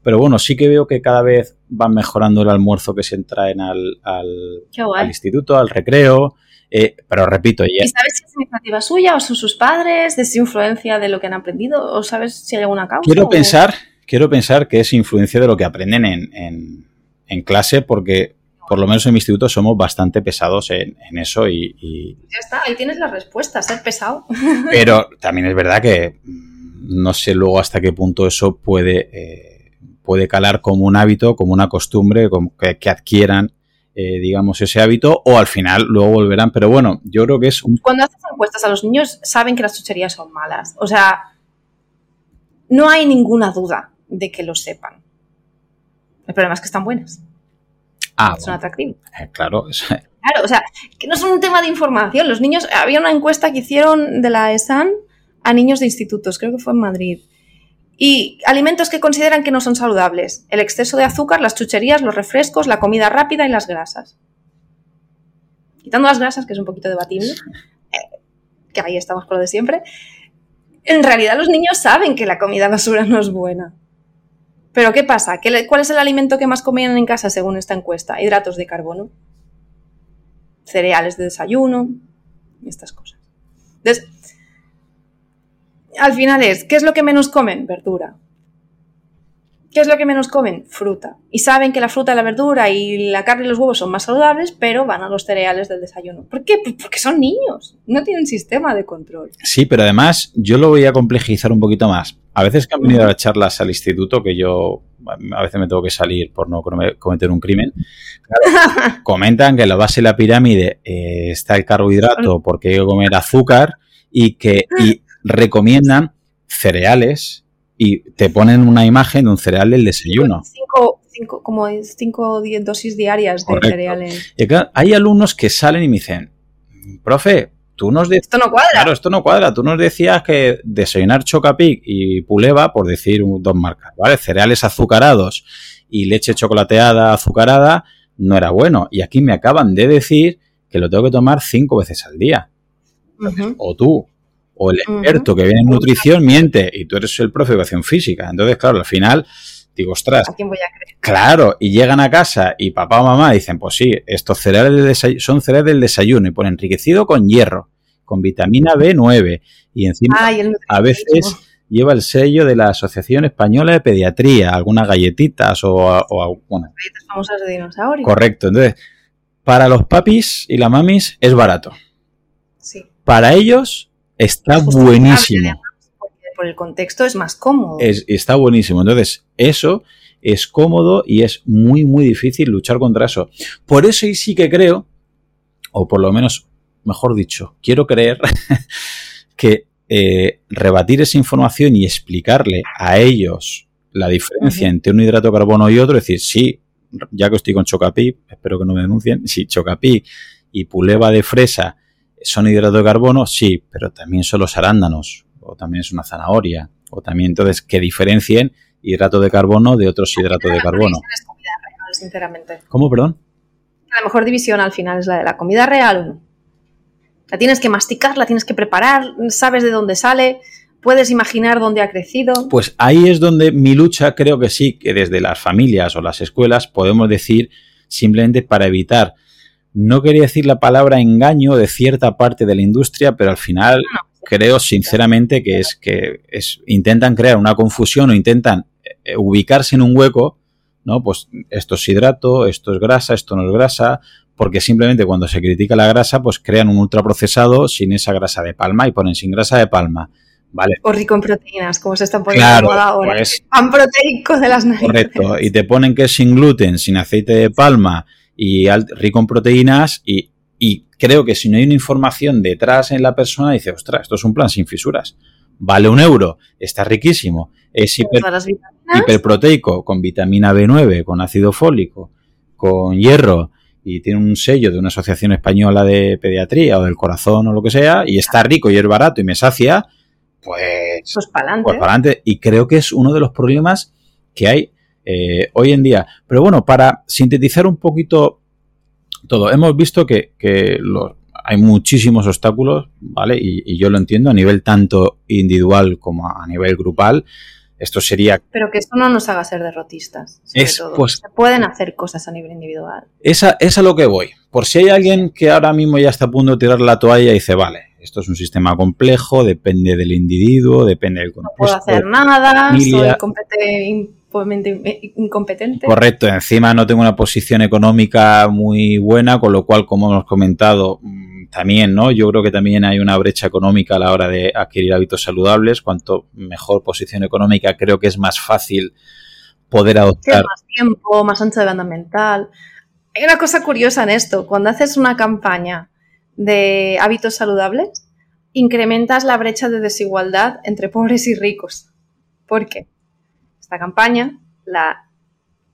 Pero bueno, sí que veo que cada vez van mejorando el almuerzo que se traen al, al instituto, al recreo, eh, pero repito, ya... ¿Y sabes si es iniciativa suya o son sus padres? ¿Es influencia de lo que han aprendido? ¿O sabes si hay alguna causa? Quiero, pensar, quiero pensar que es influencia de lo que aprenden en, clase porque por lo menos en mi instituto somos bastante pesados en, eso y, Ya está, ahí tienes la respuesta, ser pesado. Pero también es verdad que mm, no sé luego hasta qué punto eso puede, eh, puede calar como un hábito, como una costumbre, como que adquieran eh, digamos, ese hábito o al final luego volverán. Pero bueno, yo creo que es un... Cuando haces encuestas a los niños saben que las chucherías son malas. O sea, no hay ninguna duda de que lo sepan. El problema es que están buenas. Ah, son atractivas. Eh, claro. Claro, o sea, que no es un tema de información. Los niños, había una encuesta que hicieron de la ESAN a niños de institutos, creo que fue en Madrid. Y alimentos que consideran que no son saludables. El exceso de azúcar, las chucherías, los refrescos, la comida rápida y las grasas. Quitando las grasas, que es un poquito debatible, eh, que ahí estamos con lo de siempre, en realidad los niños saben que la comida basura no es buena. Pero ¿qué pasa? ¿Cuál es el alimento que más comían en casa según esta encuesta? Hidratos de carbono, cereales de desayuno y estas cosas. Entonces, al final es, ¿qué es lo que menos comen? Verdura. ¿Qué es lo que menos comen? Fruta. Y saben que la fruta, la verdura y la carne y los huevos son más saludables, pero van a los cereales del desayuno. ¿Por qué? Pues porque son niños. No tienen sistema de control. Sí, pero además yo lo voy a complejizar un poquito más. A veces que han venido a las charlas al instituto, que yo a veces me tengo que salir por no cometer un crimen, comentan que en la base de la pirámide eh, está el carbohidrato porque hay que comer azúcar y que y recomiendan cereales y te ponen una imagen de un cereal del desayuno. Cinco, cinco, como cinco dosis diarias de cereales. Y acá hay alumnos que salen y me dicen, profe, tú nos decías... Esto no cuadra. Claro, esto no cuadra. Tú nos decías que desayunar Chocapic y Puleva, por decir dos marcas, ¿vale? Cereales azucarados y leche chocolateada azucarada, no era bueno. Y aquí me acaban de decir que lo tengo que tomar cinco veces al día. O tú, o el experto que viene en nutrición miente y tú eres el profe de educación física. Entonces, claro, al final digo, ostras. ¿A quién voy a creer? Claro, y llegan a casa y papá o mamá dicen, pues sí, estos cereales son cereales del desayuno y pone enriquecido con hierro, con vitamina B9 y encima a veces lleva el sello de la Asociación Española de Pediatría, algunas galletitas o, o bueno. Galletas famosas de dinosaurios. Correcto, entonces, para los papis y las mamis es barato. Sí. Para ellos Está buenísimo. Por el contexto es más cómodo. está buenísimo. Entonces, eso es cómodo y es muy, muy difícil luchar contra eso. Por eso y sí que creo, o por lo menos, mejor dicho, quiero creer que eh, rebatir esa información y explicarle a ellos la diferencia entre un hidrato de carbono y otro, es decir, sí, ya que estoy con Chocapi, espero que no me denuncien, si Chocapi y Puleva de fresa ¿Son hidratos de carbono? Sí, pero también son los arándanos, o también es una zanahoria, o también entonces que diferencien hidrato de carbono de otros hidratos de carbono. sinceramente. ¿Cómo, perdón? La mejor división al final es la de la comida real. La tienes que masticar, la tienes que preparar, sabes de dónde sale, puedes imaginar dónde ha crecido. Pues ahí es donde mi lucha creo que sí, que desde las familias o las escuelas podemos decir simplemente para evitar no quería decir la palabra engaño de cierta parte de la industria, pero al final creo sinceramente que es que es, intentan crear una confusión o intentan eh, ubicarse en un hueco, ¿no? Pues esto es hidrato, esto es grasa, esto no es grasa, porque simplemente cuando se critica la grasa, pues crean un ultraprocesado sin esa grasa de palma y ponen sin grasa de palma. Vale. O rico en proteínas, como se está poniendo ahora. Pues, Pan proteico de las narices. Correcto. Y te ponen que es sin gluten, sin aceite de palma y rico en proteínas y, creo que si no hay una información detrás en la persona, dice, ostras, esto es un plan sin fisuras. Vale un euro, está riquísimo, es hiperproteico, con vitamina B9, con ácido fólico, con hierro, y tiene un sello de una asociación española de pediatría o del corazón o lo que sea, y está rico y es barato y me sacia, pues, pues para pues adelante. Y creo que es uno de los problemas que hay eh, hoy en día. Pero bueno, para sintetizar un poquito todo, hemos visto que, hay muchísimos obstáculos, ¿vale? Y, yo lo entiendo a nivel tanto individual como a nivel grupal. Esto sería... Pero que esto no nos haga ser derrotistas. es, Pues, Se pueden hacer cosas a nivel individual. Esa, es a lo que voy. Por si hay alguien que ahora mismo ya está a punto de tirar la toalla y dice, vale, esto es un sistema complejo, depende del individuo, depende del contexto. No puedo hacer nada, soy competente incompetente. Correcto, encima no tengo una posición económica muy buena, con lo cual, como hemos comentado, mm, también, ¿no? Yo creo que también hay una brecha económica a la hora de adquirir hábitos saludables. Cuanto mejor posición económica, creo que es más fácil poder adoptar. más tiempo, más ancho de banda mental. Hay una cosa curiosa en esto. Cuando haces una campaña de hábitos saludables, incrementas la brecha de desigualdad entre pobres y ricos. ¿Por qué? Esta campaña, la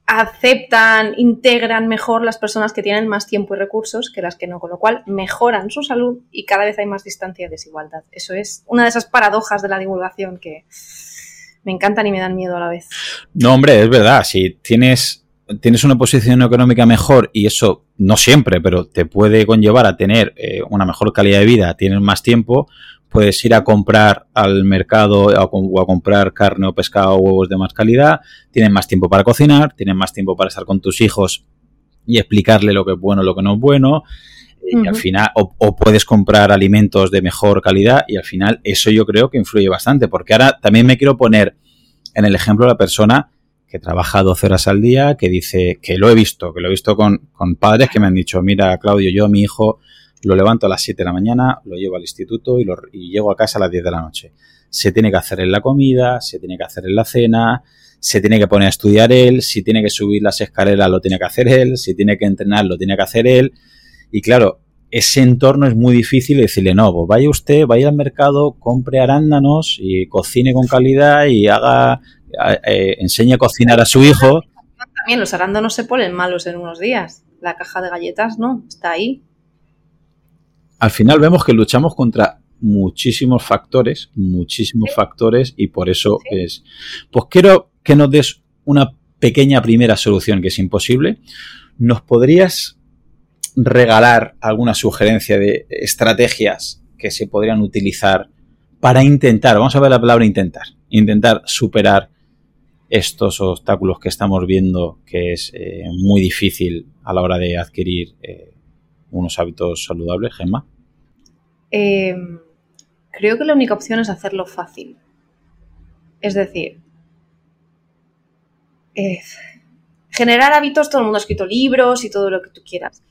aceptan, integran mejor las personas que tienen más tiempo y recursos que las que no, con lo cual mejoran su salud y cada vez hay más distancia y desigualdad. Eso es una de esas paradojas de la divulgación que me encantan y me dan miedo a la vez. No, hombre, es verdad, si tienes, tienes una posición económica mejor y eso no siempre, pero te puede conllevar a tener eh, una mejor calidad de vida, tienes más tiempo, puedes ir a comprar al mercado o a comprar carne o pescado o huevos de más calidad, tienen más tiempo para cocinar, tienen más tiempo para estar con tus hijos y explicarle lo que es bueno, lo que no es bueno. Y al final, o, puedes comprar alimentos de mejor calidad y al final eso yo creo que influye bastante, porque ahora también me quiero poner en el ejemplo de la persona que trabaja 12 horas al día, que dice, que lo he visto, que lo he visto con, con padres que me han dicho, mira, Claudio, yo a mi hijo lo levanto a las 7 de la mañana, lo llevo al instituto y, lo, y llego a casa a las 10 de la noche. Se tiene que hacer en la comida, se tiene que hacer en la cena, se tiene que poner a estudiar él, si tiene que subir las escaleras lo tiene que hacer él, si tiene que entrenar lo tiene que hacer él. Y claro, ese entorno es muy difícil decirle, no, pues vaya usted, vaya al mercado, compre arándanos y cocine con calidad y haga, eh, enseñe a cocinar a su hijo. También los arándanos se ponen malos en unos días. La caja de galletas no, está ahí. Al final vemos que luchamos contra muchísimos factores, muchísimos factores y por eso es... Pues quiero que nos des una pequeña primera solución que es imposible. ¿Nos podrías regalar alguna sugerencia de estrategias que se podrían utilizar para intentar, vamos a ver la palabra intentar, intentar superar estos obstáculos que estamos viendo que es eh, muy difícil a la hora de adquirir eh, unos hábitos saludables, Gemma? Em, creo que la única opción es hacerlo fácil. Es decir, eh, generar hábitos, todo el mundo ha escrito libros y todo lo que tú quieras.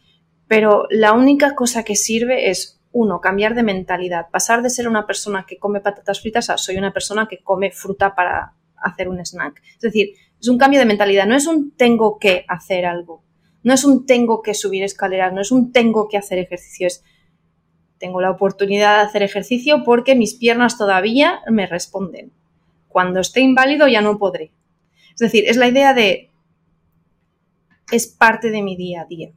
Pero la única cosa que sirve es, uno, cambiar de mentalidad, pasar de ser una persona que come patatas fritas a soy una persona que come fruta para hacer un snack. Es decir, es un cambio de mentalidad, no es un tengo que hacer algo, no es un tengo que subir escaleras, no es un tengo que hacer ejercicio, es tengo la oportunidad de hacer ejercicio porque mis piernas todavía me responden. Cuando esté inválido ya no podré. Es decir, es la idea de es parte de mi día a día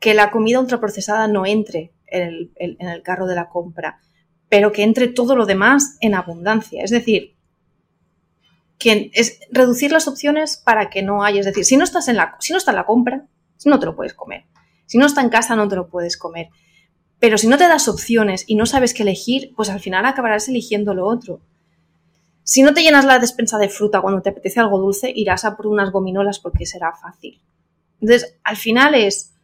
que la comida ultraprocesada no entre en el, carro de la compra, pero que entre todo lo demás en abundancia. Es decir, que es reducir las opciones para que no haya. Es decir, si no estás en la, si no está en la compra, no te lo puedes comer. Si no está en casa, no te lo puedes comer. Pero si no te das opciones y no sabes qué elegir, pues al final acabarás eligiendo lo otro. Si no te llenas la despensa de fruta cuando te apetece algo dulce, irás a por unas gominolas porque será fácil. Entonces, al final es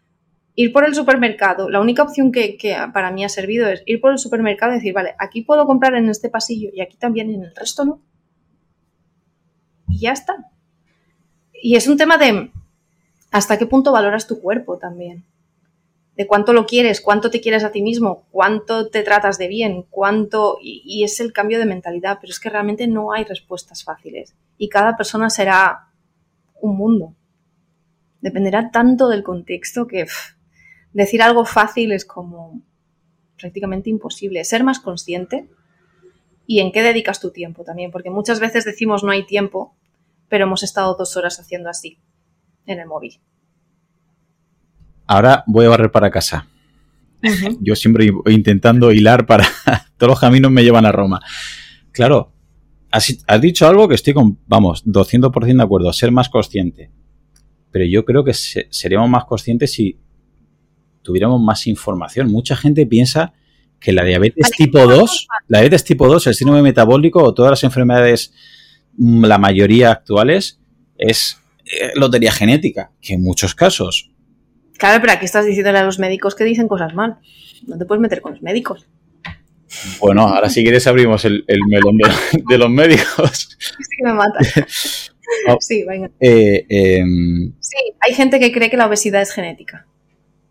ir por el supermercado, la única opción que, para mí ha servido es ir por el supermercado y decir, vale, aquí puedo comprar en este pasillo y aquí también en el resto no. Y ya está. Y es un tema de hasta qué punto valoras tu cuerpo también. De cuánto lo quieres, cuánto te quieres a ti mismo, cuánto te tratas de bien, cuánto... Y, es el cambio de mentalidad, pero es que realmente no hay respuestas fáciles. Y cada persona será un mundo. Dependerá tanto del contexto que decir algo fácil es como prácticamente imposible. Ser más consciente y en qué dedicas tu tiempo también, porque muchas veces decimos no hay tiempo, pero hemos estado dos horas haciendo así en el móvil. Ahora voy a barrer para casa. Yo siempre voy intentando hilar para... Todos los caminos me llevan a Roma. Claro, has, has dicho algo que estoy con, vamos, 200% de acuerdo, ser más consciente. Pero yo creo que seríamos más conscientes si tuviéramos más información. Mucha gente piensa que la diabetes tipo 2, la diabetes tipo 2, el síndrome metabólico o todas las enfermedades, mm, la mayoría actuales, es eh, lotería genética, que en muchos casos. Claro, pero aquí estás diciéndole a los médicos que dicen cosas mal. No te puedes meter con los médicos. Bueno, ahora si quieres abrimos el, melón de, los médicos. Sí, me mata. sí, venga. Eh, em, sí, hay gente que cree que la obesidad es genética.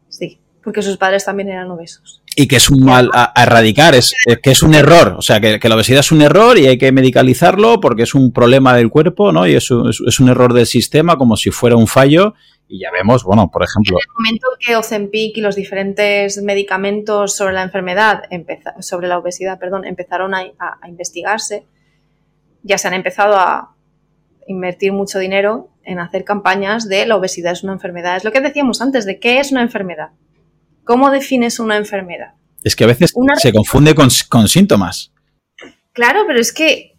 Sí porque sus padres también eran obesos. Y que es un mal a, erradicar, es, que es un error, o sea, que, la obesidad es un error y hay que medicalizarlo porque es un problema del cuerpo, ¿no? Y es un, es un error del sistema como si fuera un fallo y ya vemos, bueno, por ejemplo... En el momento que Ozempic y los diferentes medicamentos sobre la enfermedad, sobre la obesidad, perdón, empezaron a, a investigarse, ya se han empezado a invertir mucho dinero en hacer campañas de la obesidad es una enfermedad. Es lo que decíamos antes, de qué es una enfermedad. ¿Cómo defines una enfermedad? Es que a veces se confunde con, síntomas. Claro, pero es que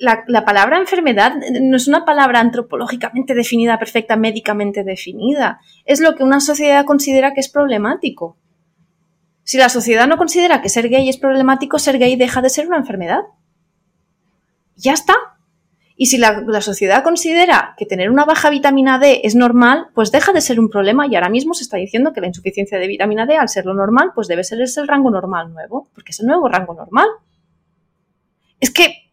la, palabra enfermedad no es una palabra antropológicamente definida, perfecta, médicamente definida. Es lo que una sociedad considera que es problemático. Si la sociedad no considera que ser gay es problemático, ser gay deja de ser una enfermedad. Ya está. Y si la, sociedad considera que tener una baja vitamina D es normal, pues deja de ser un problema y ahora mismo se está diciendo que la insuficiencia de vitamina D, al ser lo normal, pues debe ser el rango normal nuevo, porque es el nuevo rango normal. Es que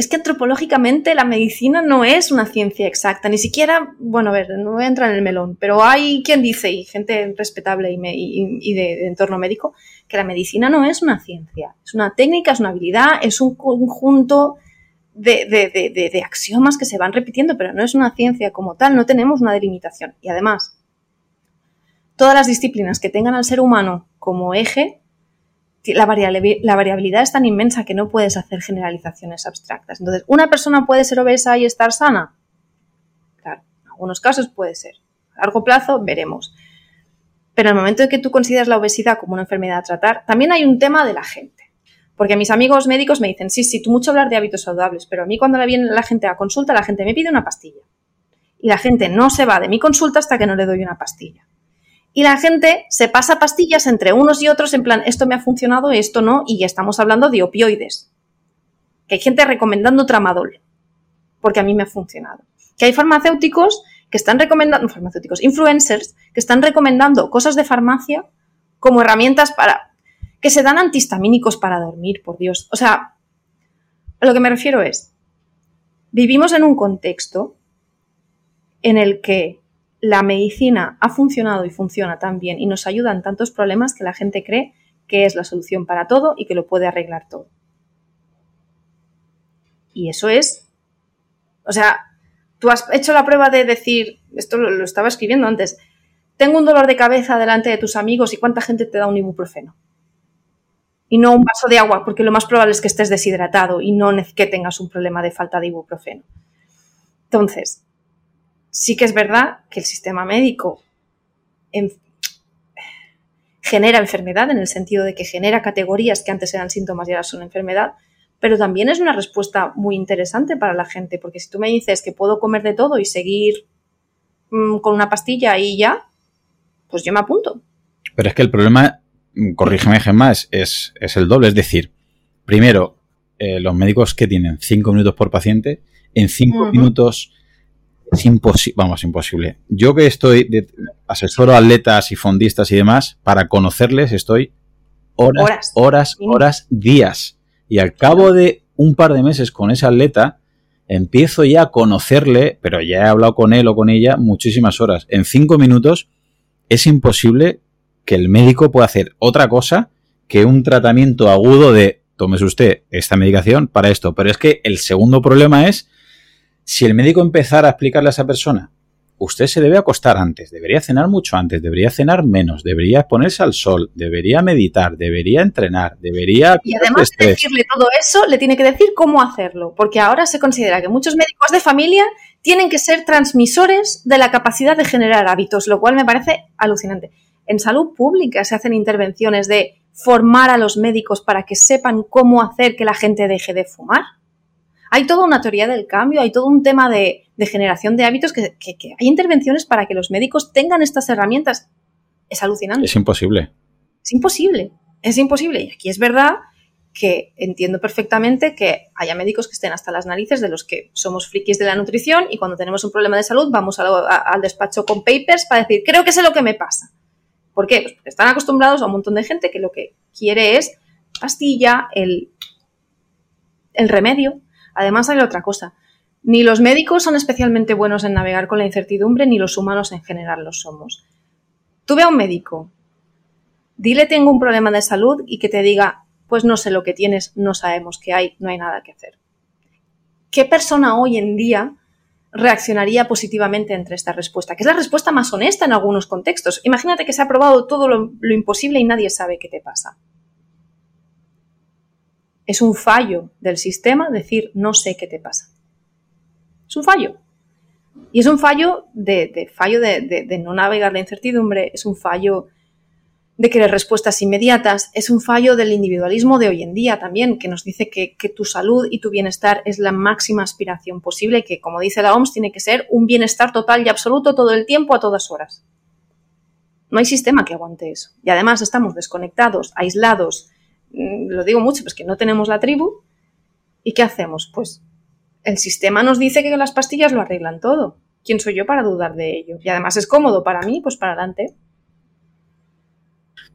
es que antropológicamente la medicina no es una ciencia exacta, ni siquiera, bueno, a ver, no voy a entrar en el melón, pero hay quien dice, y gente respetable y, de, entorno médico, que la medicina no es una ciencia, es una técnica, es una habilidad, es un conjunto de, de axiomas que se van repitiendo, pero no es una ciencia como tal, no tenemos una delimitación. Y además, todas las disciplinas que tengan al ser humano como eje la, variabilidad es tan inmensa que no puedes hacer generalizaciones abstractas. Entonces, ¿una persona puede ser obesa y estar sana? Claro, en algunos casos puede ser. A largo plazo veremos. Pero en el momento en que tú consideras la obesidad como una enfermedad a tratar, también hay un tema de la gente. Porque mis amigos médicos me dicen, sí, sí, tú mucho hablar de hábitos saludables, pero a mí cuando viene la gente a consulta, la gente me pide una pastilla. Y la gente no se va de mi consulta hasta que no le doy una pastilla. Y la gente se pasa pastillas entre unos y otros en plan, esto me ha funcionado, esto no, y estamos hablando de opioides. Que hay gente recomendando tramadol, porque a mí me ha funcionado. Que hay farmacéuticos que están recomendando, farmacéuticos, influencers, que están recomendando cosas de farmacia como herramientas para, que se dan antihistamínicos para dormir, por Dios. O sea, a lo que me refiero es, vivimos en un contexto en el que la medicina ha funcionado y funciona tan bien y nos ayuda en tantos problemas que la gente cree que es la solución para todo y que lo puede arreglar todo. Y eso es, o sea, tú has hecho la prueba de decir, esto lo, estaba escribiendo antes, tengo un dolor de cabeza delante de tus amigos y cuánta gente te da un ibuprofeno. Y no un vaso de agua, porque lo más probable es que estés deshidratado y no que tengas un problema de falta de ibuprofeno. Entonces, sí que es verdad que el sistema médico genera enfermedad en el sentido de que genera categorías que antes eran síntomas y ahora son enfermedad, pero también es una respuesta muy interesante para la gente, porque si tú me dices que puedo comer de todo y seguir mm, con una pastilla y ya, pues yo me apunto. Pero es que el problema, mm, corrígeme Gemma, es, es, el doble, es decir, primero, eh, los médicos que tienen cinco minutos por paciente, en cinco minutos es imposible, vamos, imposible. Yo que estoy, de, asesoro a atletas y fondistas y demás, para conocerles estoy horas, horas, horas, días. Y al cabo de un par de meses con ese atleta, empiezo ya a conocerle, pero ya he hablado con él o con ella muchísimas horas. En cinco minutos es imposible que el médico pueda hacer otra cosa que un tratamiento agudo de tómese usted esta medicación para esto. Pero es que el segundo problema es si el médico empezara a explicarle a esa persona, usted se debe acostar antes, debería cenar mucho antes, debería cenar menos, debería ponerse al sol, debería meditar, debería entrenar, debería... Y además de decirle todo eso, le tiene que decir cómo hacerlo, porque ahora se considera que muchos médicos de familia tienen que ser transmisores de la capacidad de generar hábitos, lo cual me parece alucinante. En salud pública se hacen intervenciones de formar a los médicos para que sepan cómo hacer que la gente deje de fumar hay toda una teoría del cambio, hay todo un tema de, generación de hábitos que, hay intervenciones para que los médicos tengan estas herramientas. Es alucinante. Es imposible. Es imposible, es imposible. Y aquí es verdad que entiendo perfectamente que haya médicos que estén hasta las narices de los que somos frikis de la nutrición y cuando tenemos un problema de salud vamos al despacho con papers para decir, creo que sé lo que me pasa. ¿Por qué? Pues porque están acostumbrados a un montón de gente que lo que quiere es pastilla, el, el remedio, Además hay otra cosa. Ni los médicos son especialmente buenos en navegar con la incertidumbre, ni los humanos en general lo somos. Tú ve a un médico, dile tengo un problema de salud y que te diga, pues no sé lo que tienes, no sabemos qué hay, no hay nada que hacer. ¿Qué persona hoy en día reaccionaría positivamente entre esta respuesta? Que es la respuesta más honesta en algunos contextos. Imagínate que se ha probado todo lo, lo imposible y nadie sabe qué te pasa es un fallo del sistema decir no sé qué te pasa. Es un fallo. Y es un fallo de, fallo de, no navegar la incertidumbre, es un fallo de querer respuestas inmediatas, es un fallo del individualismo de hoy en día también, que nos dice que, que tu salud y tu bienestar es la máxima aspiración posible, que como dice la OMS tiene que ser un bienestar total y absoluto todo el tiempo, a todas horas. No hay sistema que aguante eso. Y además estamos desconectados, aislados, lo digo mucho, pues que no tenemos la tribu. ¿Y qué hacemos? Pues el sistema nos dice que las pastillas lo arreglan todo. ¿Quién soy yo para dudar de ello? Y además es cómodo para mí, pues para adelante.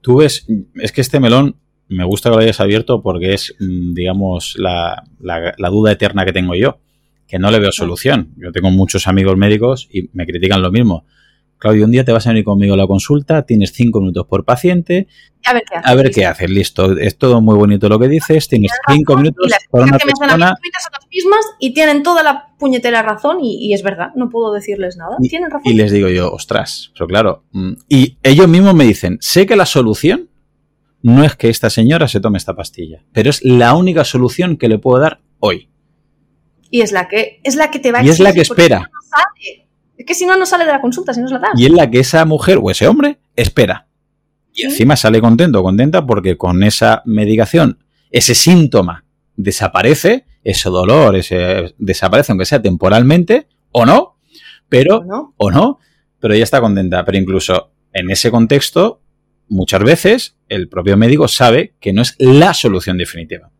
Tú ves, es que este melón me gusta que lo hayas abierto porque es, mm, digamos, la, la, duda eterna que tengo yo, que no le veo solución. Yo tengo muchos amigos médicos y me critican lo mismo. Claudio, un día te vas a venir conmigo a la consulta, tienes cinco minutos por paciente. A ver qué haces. A ver qué haces, listo. Es todo muy bonito lo que dices, tienes cinco minutos por una que persona. Me son las mismas y tienen toda la puñetera razón y, es verdad, no puedo decirles nada. Y, tienen razón. Y les digo yo, ostras, pero claro. Mm, y ellos mismos me dicen, sé que la solución no es que esta señora se tome esta pastilla, pero es la única solución que le puedo dar hoy. Y es la que, es la que te va a Y es la que espera. Es que si no, no sale de la consulta, si no es la da. Y es la que esa mujer o ese hombre espera. Y encima sale contento, contenta, porque con esa medicación, ese síntoma desaparece, ese dolor, ese desaparece, aunque sea temporalmente, o no, pero, no? o no, pero ella está contenta. Pero incluso en ese contexto, muchas veces el propio médico sabe que no es la solución definitiva,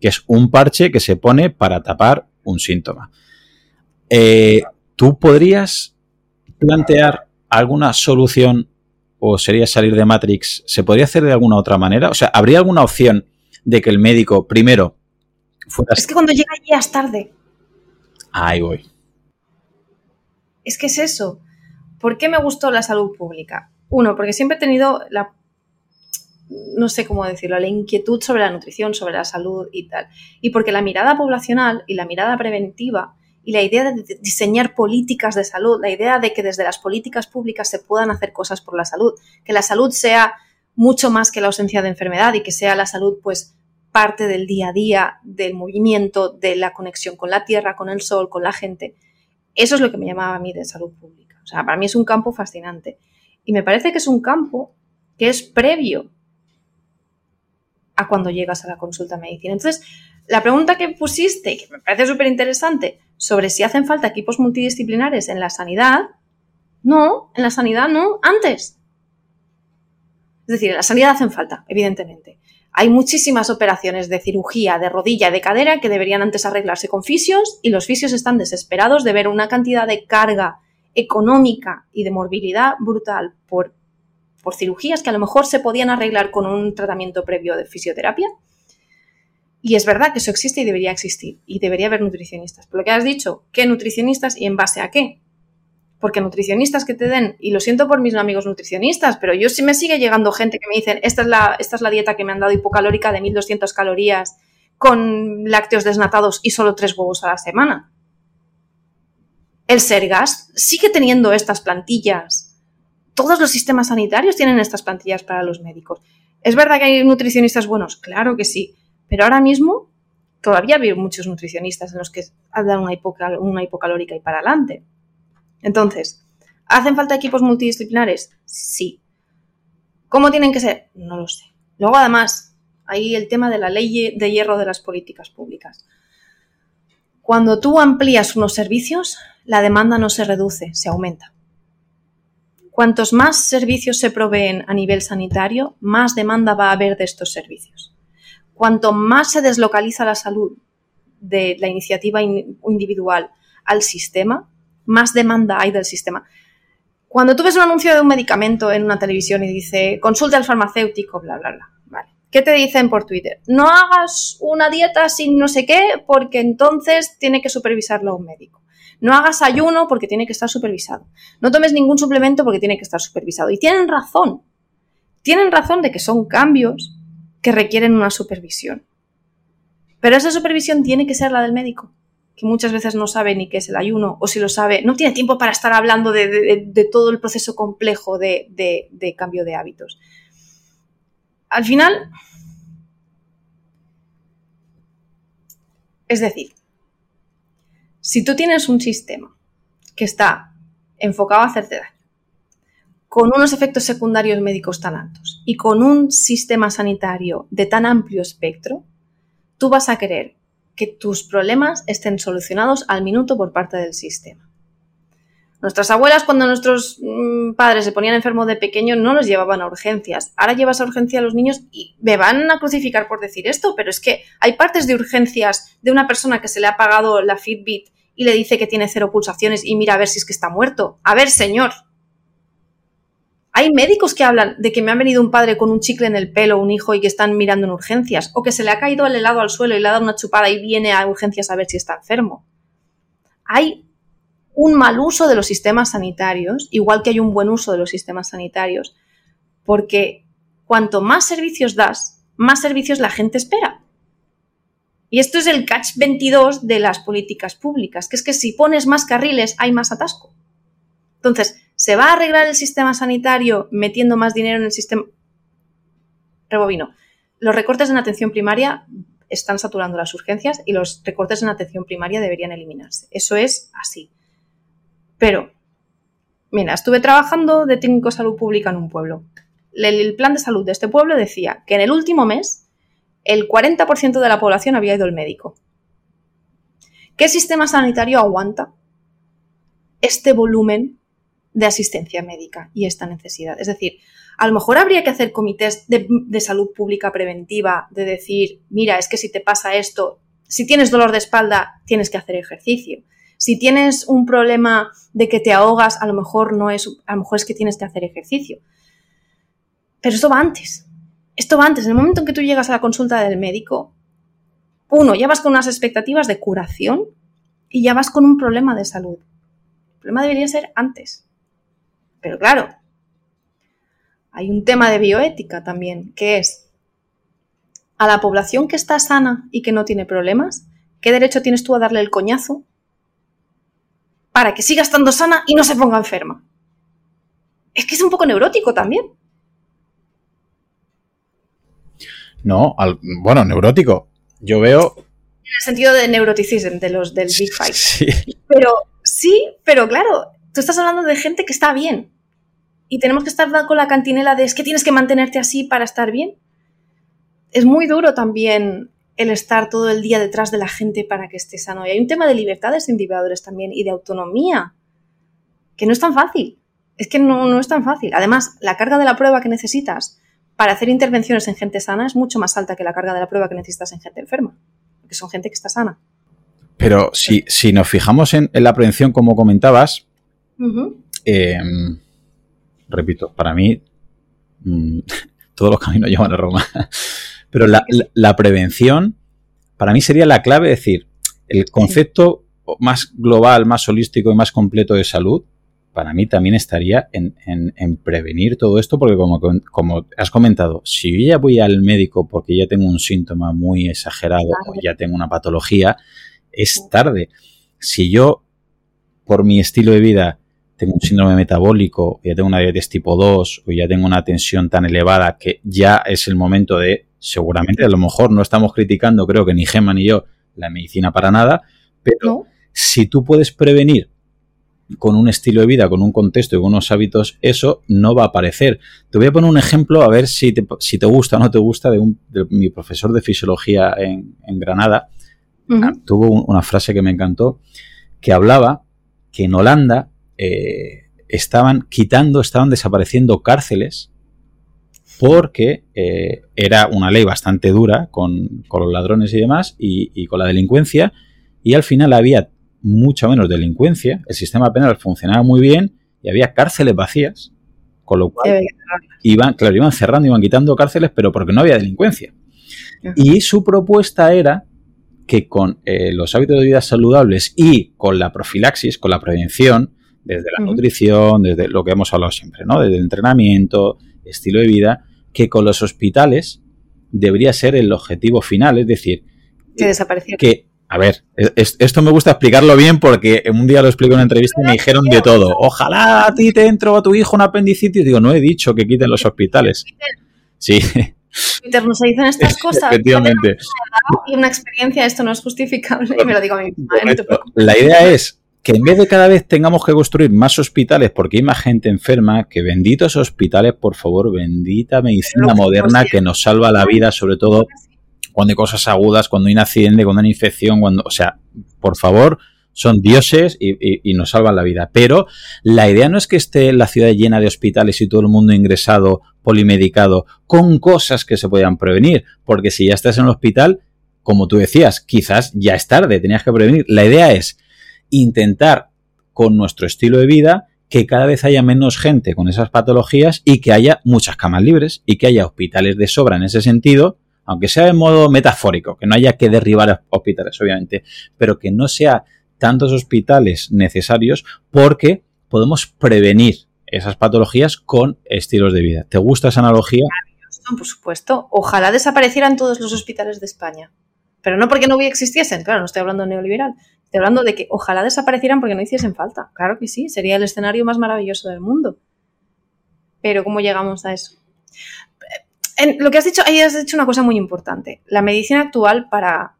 que es un parche que se pone para tapar un síntoma. Eh, ¿Tú podrías plantear alguna solución o sería salir de Matrix? ¿Se podría hacer de alguna otra manera? O sea, ¿habría alguna opción de que el médico primero fuera... Es que cuando llega ya es tarde. Ahí voy. Es que es eso. ¿Por qué me gustó la salud pública? Uno, porque siempre he tenido la, no sé cómo decirlo, la inquietud sobre la nutrición, sobre la salud y tal. Y porque la mirada poblacional y la mirada preventiva y la idea de diseñar políticas de salud, la idea de que desde las políticas públicas se puedan hacer cosas por la salud, que la salud sea mucho más que la ausencia de enfermedad y que sea la salud pues parte del día a día, del movimiento, de la conexión con la tierra, con el sol, con la gente. Eso es lo que me llamaba a mí de salud pública. O sea, para mí es un campo fascinante. Y me parece que es un campo que es previo a cuando llegas a la consulta de medicina. Entonces, la pregunta que pusiste, que me parece súper interesante, sobre si hacen falta equipos multidisciplinares en la sanidad, no, en la sanidad no, antes. Es decir, en la sanidad hacen falta, evidentemente. Hay muchísimas operaciones de cirugía, de rodilla, de cadera que deberían antes arreglarse con fisios y los fisios están desesperados de ver una cantidad de carga económica y de morbilidad brutal por, por cirugías que a lo mejor se podían arreglar con un tratamiento previo de fisioterapia. Y es verdad que eso existe y debería existir. Y debería haber nutricionistas. Por lo que has dicho, ¿qué nutricionistas y en base a qué? Porque nutricionistas que te den, y lo siento por mis amigos nutricionistas, pero yo sí me sigue llegando gente que me dicen, esta es la, esta es la dieta que me han dado hipocalórica de 1200 calorías con lácteos desnatados y solo tres huevos a la semana el Sergas sigue teniendo estas plantillas. Todos los sistemas sanitarios tienen estas plantillas para los médicos. ¿Es verdad que hay nutricionistas buenos? Claro que sí. Pero ahora mismo todavía hay muchos nutricionistas en los que dan una, una hipocalórica y para adelante. Entonces, ¿hacen falta equipos multidisciplinares? Sí. ¿Cómo tienen que ser? No lo sé. Luego, además, hay el tema de la ley de hierro de las políticas públicas. Cuando tú amplías unos servicios, la demanda no se reduce, se aumenta. Cuantos más servicios se proveen a nivel sanitario, más demanda va a haber de estos servicios. Cuanto más se deslocaliza la salud de la iniciativa individual al sistema, más demanda hay del sistema. Cuando tú ves un anuncio de un medicamento en una televisión y dice consulta al farmacéutico, bla, bla, bla, ¿Qué te dicen por Twitter? No hagas una dieta sin no sé qué porque entonces tiene que supervisarlo un médico. No hagas ayuno porque tiene que estar supervisado. No tomes ningún suplemento porque tiene que estar supervisado. Y tienen razón. Tienen razón de que son cambios que requieren una supervisión. Pero esa supervisión tiene que ser la del médico, que muchas veces no sabe ni qué es el ayuno, o si lo sabe, no tiene tiempo para estar hablando de, todo el proceso complejo de cambio de hábitos al final, es decir, si tú tienes un sistema que está enfocado a hacerte daño, con unos efectos secundarios médicos tan altos y con un sistema sanitario de tan amplio espectro, tú vas a querer que tus problemas estén solucionados al minuto por parte del sistema. Nuestras abuelas, cuando nuestros mm, padres se ponían enfermos de pequeño, no los llevaban a urgencias. Ahora llevas a urgencia a los niños y me van a crucificar por decir esto, pero es que hay partes de urgencias de una persona que se le ha pagado la Fitbit y le dice que tiene cero pulsaciones y mira a ver si es que está muerto. A ver, señor. Hay médicos que hablan de que me ha venido un padre con un chicle en el pelo, un hijo y que están mirando en urgencias, o que se le ha caído el helado al suelo y le ha dado una chupada y viene a urgencias a ver si está enfermo. Hay un mal uso de los sistemas sanitarios, igual que hay un buen uso de los sistemas sanitarios, porque cuanto más servicios das, más servicios la gente espera. Y esto es el catch 22 de las políticas públicas, que es que si pones más carriles hay más atasco. Entonces, ¿se va a arreglar el sistema sanitario metiendo más dinero en el sistema? Rebobino. Los recortes en atención primaria están saturando las urgencias y los recortes en atención primaria deberían eliminarse. Eso es así. Pero, mira, estuve trabajando de técnico de salud pública en un pueblo. El plan de salud de este pueblo decía que en el último mes el 40% de la población había ido al médico. ¿Qué sistema sanitario aguanta este volumen de asistencia médica y esta necesidad? Es decir, a lo mejor habría que hacer comités de, salud pública preventiva, de decir, mira, es que si te pasa esto, si tienes dolor de espalda, tienes que hacer ejercicio. Si tienes un problema de que te ahogas, a lo mejor no es, a lo mejor es que tienes que hacer ejercicio. Pero esto va antes. Esto va antes, en el momento en que tú llegas a la consulta del médico, uno, ya vas con unas expectativas de curación y ya vas con un problema de salud. El problema debería ser antes. Pero claro, hay un tema de bioética también, que es a la población que está sana y que no tiene problemas, ¿qué derecho tienes tú a darle el coñazo para que siga estando sana y no se ponga enferma? Es que es un poco neurótico también. No, bueno, neurótico. Yo veo. En el sentido de neuroticismo, de los del Big Five. Sí. Pero sí, pero claro, tú estás hablando de gente que está bien. Y tenemos que estar con la cantinela de es que tienes que mantenerte así para estar bien. Es muy duro también el estar todo el día detrás de la gente para que esté sano. Y hay un tema de libertades individuales también y de autonomía, que no es tan fácil. Es que no, no es tan fácil. Además, la carga de la prueba que necesitas para hacer intervenciones en gente sana es mucho más alta que la carga de la prueba que necesitas en gente enferma, porque son gente que está sana. Pero si, si nos fijamos en, la prevención, como comentabas, repito, para mí mm, todos los caminos llevan a Roma. Pero la, prevención, para mí sería la clave, es decir, el concepto más global, más holístico y más completo de salud para mí también estaría en, prevenir todo esto, porque como, como, has comentado, si yo ya voy al médico porque ya tengo un síntoma muy exagerado o ya tengo una patología, es tarde. Si yo, por mi estilo de vida, tengo un síndrome metabólico, ya tengo una diabetes tipo 2 o ya tengo una tensión tan elevada que ya es el momento de, seguramente, a lo mejor no estamos criticando, creo que ni Gemma ni yo, la medicina para nada, pero si tú puedes prevenir con un estilo de vida, con un contexto y con unos hábitos, eso no va a aparecer. Te voy a poner un ejemplo a ver si te, si te gusta o no te gusta de, un, mi profesor de fisiología en, Granada. Ah, tuvo una frase que me encantó, que hablaba que en Holanda eh, estaban quitando, estaban desapareciendo cárceles porque eh, era una ley bastante dura con, los ladrones y demás y, y con la delincuencia y al final había mucha menos delincuencia, el sistema penal funcionaba muy bien y había cárceles vacías, con lo cual iban, claro, iban cerrando, iban quitando cárceles, pero porque no había delincuencia. Y su propuesta era que con eh, los hábitos de vida saludables y con la profilaxis, con la prevención, desde la nutrición, desde lo que hemos hablado siempre, ¿no? Desde el entrenamiento, estilo de vida, que con los hospitales debería ser el objetivo final, es decir, que desapareciera. Que a ver, esto me gusta explicarlo bien porque un día lo explico en una entrevista y me dijeron de todo. Ojalá a ti te entró a tu hijo una apendicitis. Digo, no he dicho que quiten los hospitales. Sí. Peter, no se dicen estas cosas. Efectivamente. Y una experiencia, esto no es justificable. Y me lo digo a mí. La idea es que en vez de cada vez tengamos que construir más hospitales porque hay más gente enferma, que benditos hospitales, por favor, bendita medicina moderna que nos salva la vida, sobre todo cuando hay cosas agudas, cuando hay un accidente, cuando hay una infección, cuando, o sea, por favor, son dioses y, nos salvan la vida. Pero la idea no es que esté la ciudad llena de hospitales y todo el mundo ingresado, polimedicado, con cosas que se puedan prevenir, porque si ya estás en el hospital, como tú decías, quizás ya es tarde, tenías que prevenir. La idea es intentar con nuestro estilo de vida que cada vez haya menos gente con esas patologías y que haya muchas camas libres y que haya hospitales de sobra en ese sentido, aunque sea de modo metafórico, que no haya que derribar hospitales, obviamente, pero que no sea tantos hospitales necesarios porque podemos prevenir esas patologías con estilos de vida. ¿Te gusta esa analogía? Por supuesto. Ojalá desaparecieran todos los hospitales de España. Pero no porque no existiesen, claro, no estoy hablando neoliberal. Estoy hablando de que ojalá desaparecieran porque no hiciesen falta. Claro que sí, sería el escenario más maravilloso del mundo. Pero ¿cómo llegamos a eso? En lo que has dicho, ahí has dicho una cosa muy importante. La medicina actual para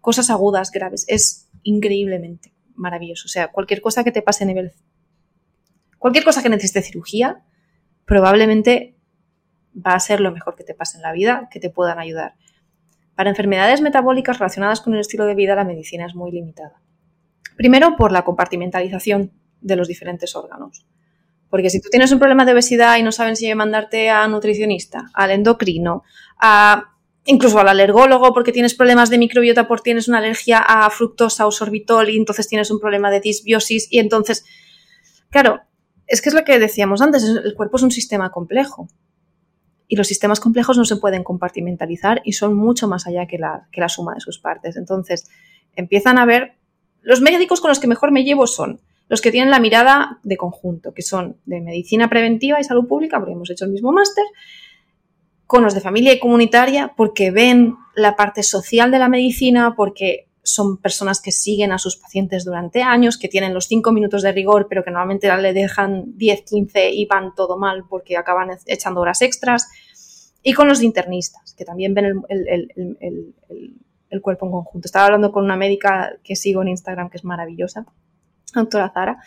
cosas agudas, graves, es increíblemente maravilloso. O sea, cualquier cosa que te pase a nivel Cualquier cosa que necesite cirugía, probablemente va a ser lo mejor que te pase en la vida, que te puedan ayudar. Para enfermedades metabólicas relacionadas con el estilo de vida, la medicina es muy limitada. Primero, por la compartimentalización de los diferentes órganos. Porque si tú tienes un problema de obesidad y no saben si mandarte a nutricionista, al endocrino, a, incluso al alergólogo porque tienes problemas de microbiota porque tienes una alergia a fructosa o sorbitol y entonces tienes un problema de disbiosis y entonces, claro, es que es lo que decíamos antes, el cuerpo es un sistema complejo. Y los sistemas complejos no se pueden compartimentalizar y son mucho más allá que la, que la suma de sus partes. Entonces, empiezan a ver, los médicos con los que mejor me llevo son los que tienen la mirada de conjunto, que son de medicina preventiva y salud pública, porque hemos hecho el mismo máster, con los de familia y comunitaria, porque ven la parte social de la medicina, porque son personas que siguen a sus pacientes durante años, que tienen los cinco minutos de rigor, pero que normalmente le dejan 10, 15 y van todo mal porque acaban echando horas extras. Y con los internistas, que también ven el, cuerpo en conjunto. Estaba hablando con una médica que sigo en Instagram, que es maravillosa, doctora Zara,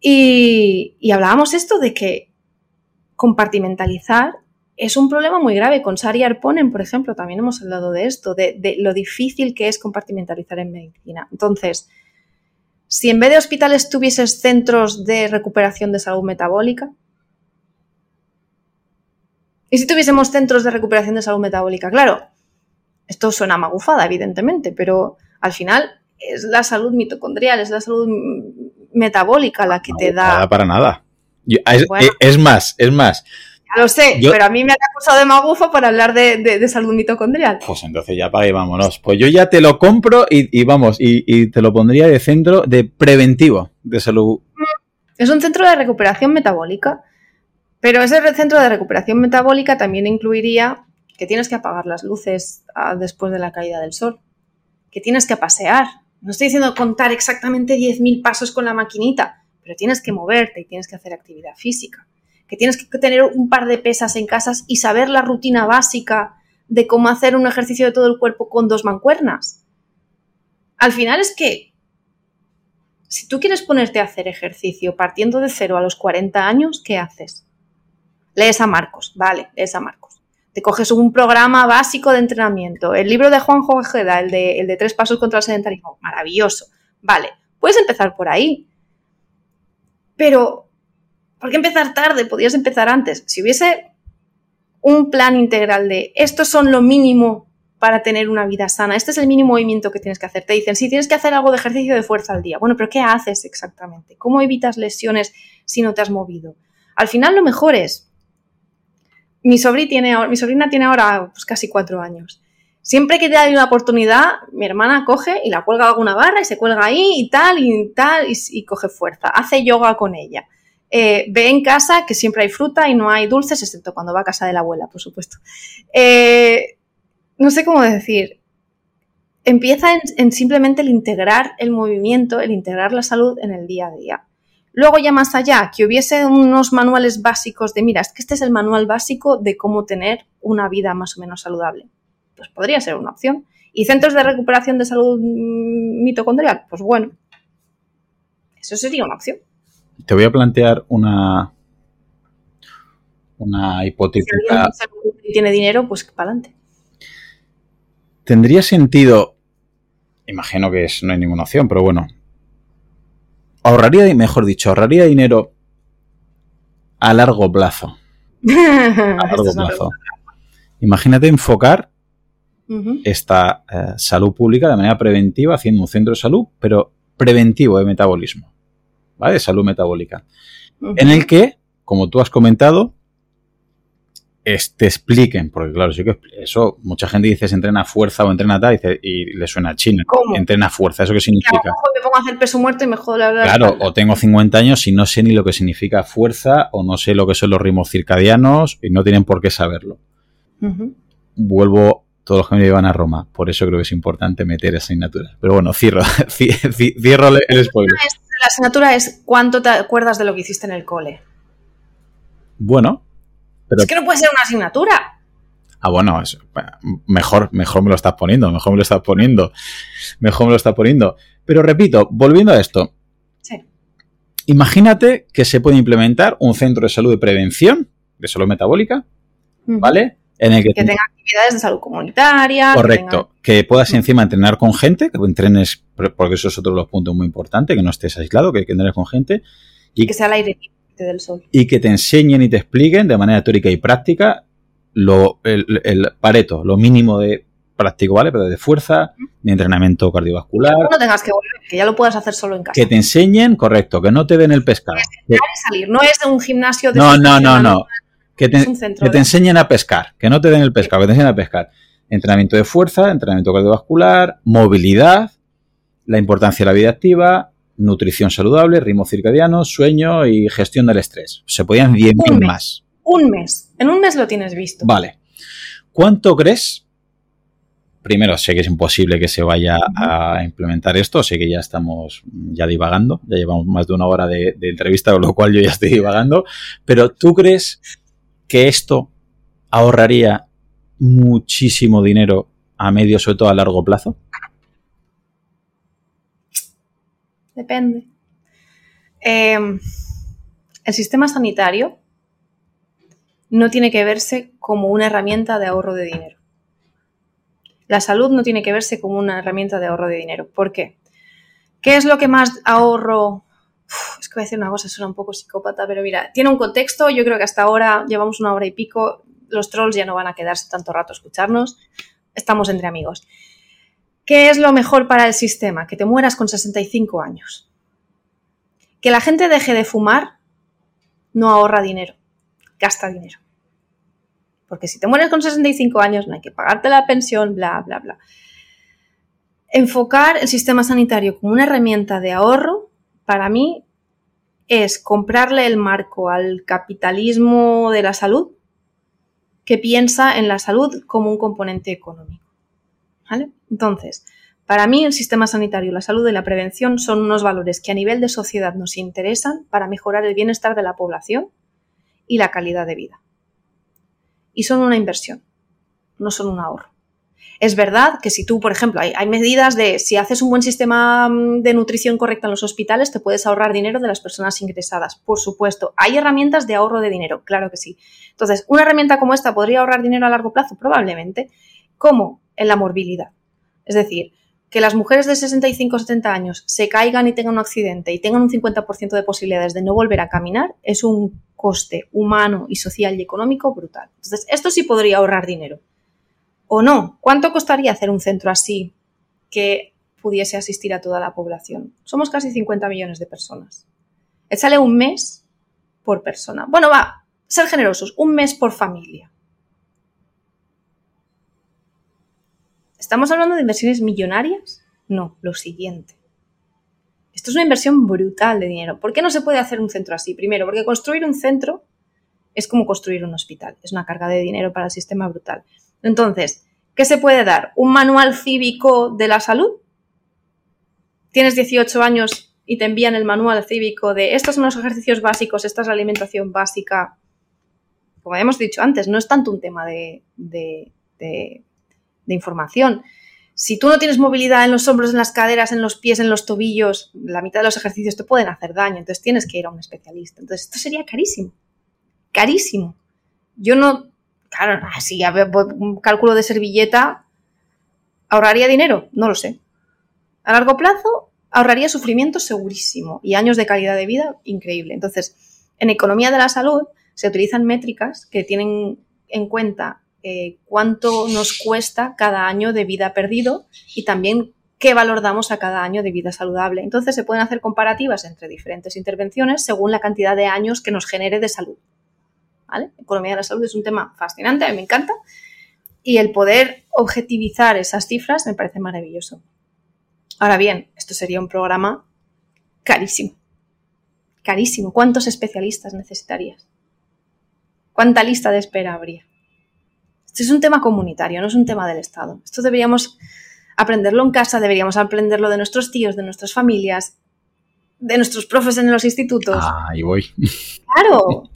y, y hablábamos esto de que compartimentalizar es un problema muy grave. Con Sari Arponen, por ejemplo, también hemos hablado de esto, de, lo difícil que es compartimentalizar en medicina. Entonces, si en vez de hospitales tuvieses centros de recuperación de salud metabólica, ¿y si tuviésemos centros de recuperación de salud metabólica? Claro, esto suena magufada, evidentemente, pero al final es la salud mitocondrial, es la salud metabólica la que te da. Nada para nada. es más, es más ya lo sé, pero a mí me han acusado de magufo por hablar de, salud mitocondrial. Pues entonces ya para ahí vámonos. Pues yo ya te lo compro y, vamos, y, te lo pondría de centro de preventivo de salud. Es un centro de recuperación metabólica, pero ese centro de recuperación metabólica también incluiría que tienes que apagar las luces ah, después de la caída del sol, que tienes que pasear. No estoy diciendo contar exactamente 10.000 pasos con la maquinita, pero tienes que moverte y tienes que hacer actividad física que tienes que tener un par de pesas en casas y saber la rutina básica de cómo hacer un ejercicio de todo el cuerpo con dos mancuernas. Al final es que si tú quieres ponerte a hacer ejercicio partiendo de cero a los 40 años, ¿qué haces? Lees a Marcos, vale, lees a Marcos. Te coges un programa básico de entrenamiento. El libro de Juan Ojeda, el de, el de Tres Pasos contra el Sedentarismo, maravilloso. Vale, puedes empezar por ahí. Pero ¿Por qué empezar tarde? Podías empezar antes. Si hubiese un plan integral de esto son lo mínimo para tener una vida sana, este es el mínimo movimiento que tienes que hacer. Te dicen, sí, tienes que hacer algo de ejercicio de fuerza al día. Bueno, pero ¿qué haces exactamente? ¿Cómo evitas lesiones si no te has movido? Al final lo mejor es, mi, sobrina tiene ahora pues, casi cuatro años. Siempre que da una oportunidad, mi hermana coge y la cuelga alguna barra y se cuelga ahí y tal y tal y coge fuerza. Hace yoga con ella. Eh, ve en casa que siempre hay fruta y no hay dulces, excepto cuando va a casa de la abuela, por supuesto. Eh, no sé cómo decir. Empieza en, simplemente el integrar el movimiento, el integrar la salud en el día a día. Luego ya más allá, que hubiese unos manuales básicos de, mira, es que este es el manual básico de cómo tener una vida más o menos saludable. Pues podría ser una opción. ¿Y centros de recuperación de salud mitocondrial? Pues bueno, eso sería una opción te voy a plantear una, una hipotética. Si tiene dinero, pues para adelante. ¿Tendría sentido? Imagino que no hay ninguna opción, pero bueno. Ahorraría, mejor dicho, ahorraría dinero a largo plazo. A largo plazo. Imagínate enfocar esta eh, salud pública de manera preventiva, haciendo un centro de salud, pero preventivo de metabolismo ¿vale? De salud metabólica. En el que, como tú has comentado, te expliquen, porque claro, sí que eso, mucha gente dice se entrena fuerza o entrena tal, y, le suena a China. ¿Cómo? Entrena fuerza, ¿eso qué significa? Claro, me pongo a hacer peso muerto y me jodo la Claro, o tengo 50 años y no sé ni lo que significa fuerza, o no sé lo que son los ritmos circadianos, y no tienen por qué saberlo. Vuelvo todos los que me llevan a Roma, por eso creo que es importante meter esa asignatura. Pero bueno, cierro, cierro el spoiler. La asignatura es cuánto te acuerdas de lo que hiciste en el cole. Bueno, es que no puede ser una asignatura. Ah, bueno, mejor, mejor me lo estás poniendo, mejor me lo estás poniendo, mejor me lo estás poniendo. Pero repito, volviendo a esto. Sí. Imagínate que se puede implementar un centro de salud de prevención, de salud metabólica, ¿vale? En el que, tenga actividades de salud comunitaria. Correcto. Que, puedas encima entrenar con gente, que entrenes, porque eso es otro de los puntos muy importantes, que no estés aislado, que, que entrenes con gente. Y que sea al aire libre del sol. Y que te enseñen y te expliquen de manera teórica y práctica lo, el, pareto, lo mínimo de práctico, ¿vale? Pero de fuerza, de entrenamiento cardiovascular. Que no tengas que volver, que ya lo puedas hacer solo en casa. Que te enseñen, correcto, que no te den el pescado. Que, salir, no es de un gimnasio de No, no, no, no. Que te, que te enseñen a pescar, que no te den el pescado, que te enseñen a pescar. Entrenamiento de fuerza, entrenamiento cardiovascular, movilidad, la importancia de la vida activa, nutrición saludable, ritmo circadiano, sueño y gestión del estrés. Se podían 10.000 más. Un mes. En un mes lo tienes visto. Vale. ¿Cuánto crees? Primero, sé que es imposible que se vaya a implementar esto, sé que ya estamos ya divagando, ya llevamos más de una hora de, de entrevista, con lo cual yo ya estoy divagando, pero ¿tú crees que esto ahorraría muchísimo dinero a medio, sobre todo a largo plazo? Depende. Em, el sistema sanitario no tiene que verse como una herramienta de ahorro de dinero. La salud no tiene que verse como una herramienta de ahorro de dinero. ¿Por qué? ¿Qué es lo que más ahorro? es que voy a decir una cosa, suena un poco psicópata, pero mira, tiene un contexto. Yo creo que hasta ahora llevamos una hora y pico. Los trolls ya no van a quedarse tanto rato a escucharnos. Estamos entre amigos. ¿Qué es lo mejor para el sistema? Que te mueras con 65 años. Que la gente deje de fumar no ahorra dinero, gasta dinero. Porque si te mueres con 65 años no hay que pagarte la pensión, bla, bla, bla. Enfocar el sistema sanitario como una herramienta de ahorro, para mí, es comprarle el marco al capitalismo de la salud que piensa en la salud como un componente económico. Entonces, para mí el sistema sanitario, la salud y la prevención son unos valores que a nivel de sociedad nos interesan para mejorar el bienestar de la población y la calidad de vida. Y son una inversión, no son un ahorro. Es verdad que si tú, por ejemplo, hay, medidas de si haces un buen sistema mm, de nutrición correcta en los hospitales, te puedes ahorrar dinero de las personas ingresadas. Por supuesto, hay herramientas de ahorro de dinero, claro que sí. Entonces, una herramienta como esta podría ahorrar dinero a largo plazo, probablemente. ¿Cómo? En la morbilidad. Es decir, que las mujeres de 65 o 70 años se caigan y tengan un accidente y tengan un 50% de posibilidades de no volver a caminar es un coste humano y social y económico brutal. Entonces, esto sí podría ahorrar dinero. ¿O no? ¿Cuánto costaría hacer un centro así que pudiese asistir a toda la población? Somos casi 50 millones de personas. Échale un mes por persona. Bueno, va, ser generosos, un mes por familia. ¿Estamos hablando de inversiones millonarias? No, lo siguiente. Esto es una inversión brutal de dinero. ¿Por qué no se puede hacer un centro así? Primero, porque construir un centro es como construir un hospital. Es una carga de dinero para el sistema brutal. Entonces, ¿qué se puede dar? ¿Un manual cívico de la salud? Tienes 18 años y te envían el manual cívico de estos son los ejercicios básicos, esta es la alimentación básica. Como hemos dicho antes, no es tanto un tema de de información. Si tú no tienes movilidad en los hombros, en las caderas, en los pies, en los tobillos, la mitad de los ejercicios te pueden hacer daño, entonces tienes que ir a un especialista. Entonces esto sería carísimo, carísimo. Yo no, claro, si un cálculo de servilleta, ¿ahorraría dinero? No lo sé. A largo plazo, ahorraría sufrimiento segurísimo y años de calidad de vida increíble. Entonces, en economía de la salud se utilizan métricas que tienen en cuenta eh, cuánto nos cuesta cada año de vida perdido y también qué valor damos a cada año de vida saludable. Entonces se pueden hacer comparativas entre diferentes intervenciones según la cantidad de años que nos genere de salud. ¿Vale? Economía de la salud es un tema fascinante, a mí me encanta. Y el poder objetivizar esas cifras me parece maravilloso. Ahora bien, esto sería un programa carísimo. Carísimo. ¿Cuántos especialistas necesitarías? ¿Cuánta lista de espera habría? Es un tema comunitario, no es un tema del Estado. Esto deberíamos aprenderlo en casa, deberíamos aprenderlo de nuestros tíos, de nuestras familias, de nuestros profes en los institutos. Ah, ahí voy. Claro.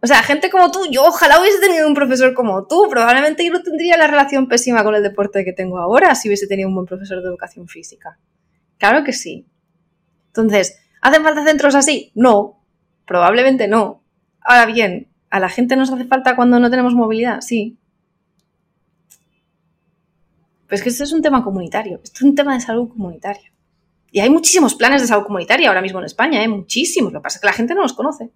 O sea, gente como tú, yo ojalá hubiese tenido un profesor como tú. Probablemente yo no tendría la relación pésima con el deporte que tengo ahora si hubiese tenido un buen profesor de educación física. Claro que sí. Entonces, ¿hacen falta centros así? No, probablemente no. Ahora bien, ¿a la gente nos hace falta cuando no tenemos movilidad? Sí. Pues que esto es un tema comunitario, esto es un tema de salud comunitaria. Y hay muchísimos planes de salud comunitaria ahora mismo en España, ¿eh? muchísimos. Lo que pasa es que la gente no los conoce.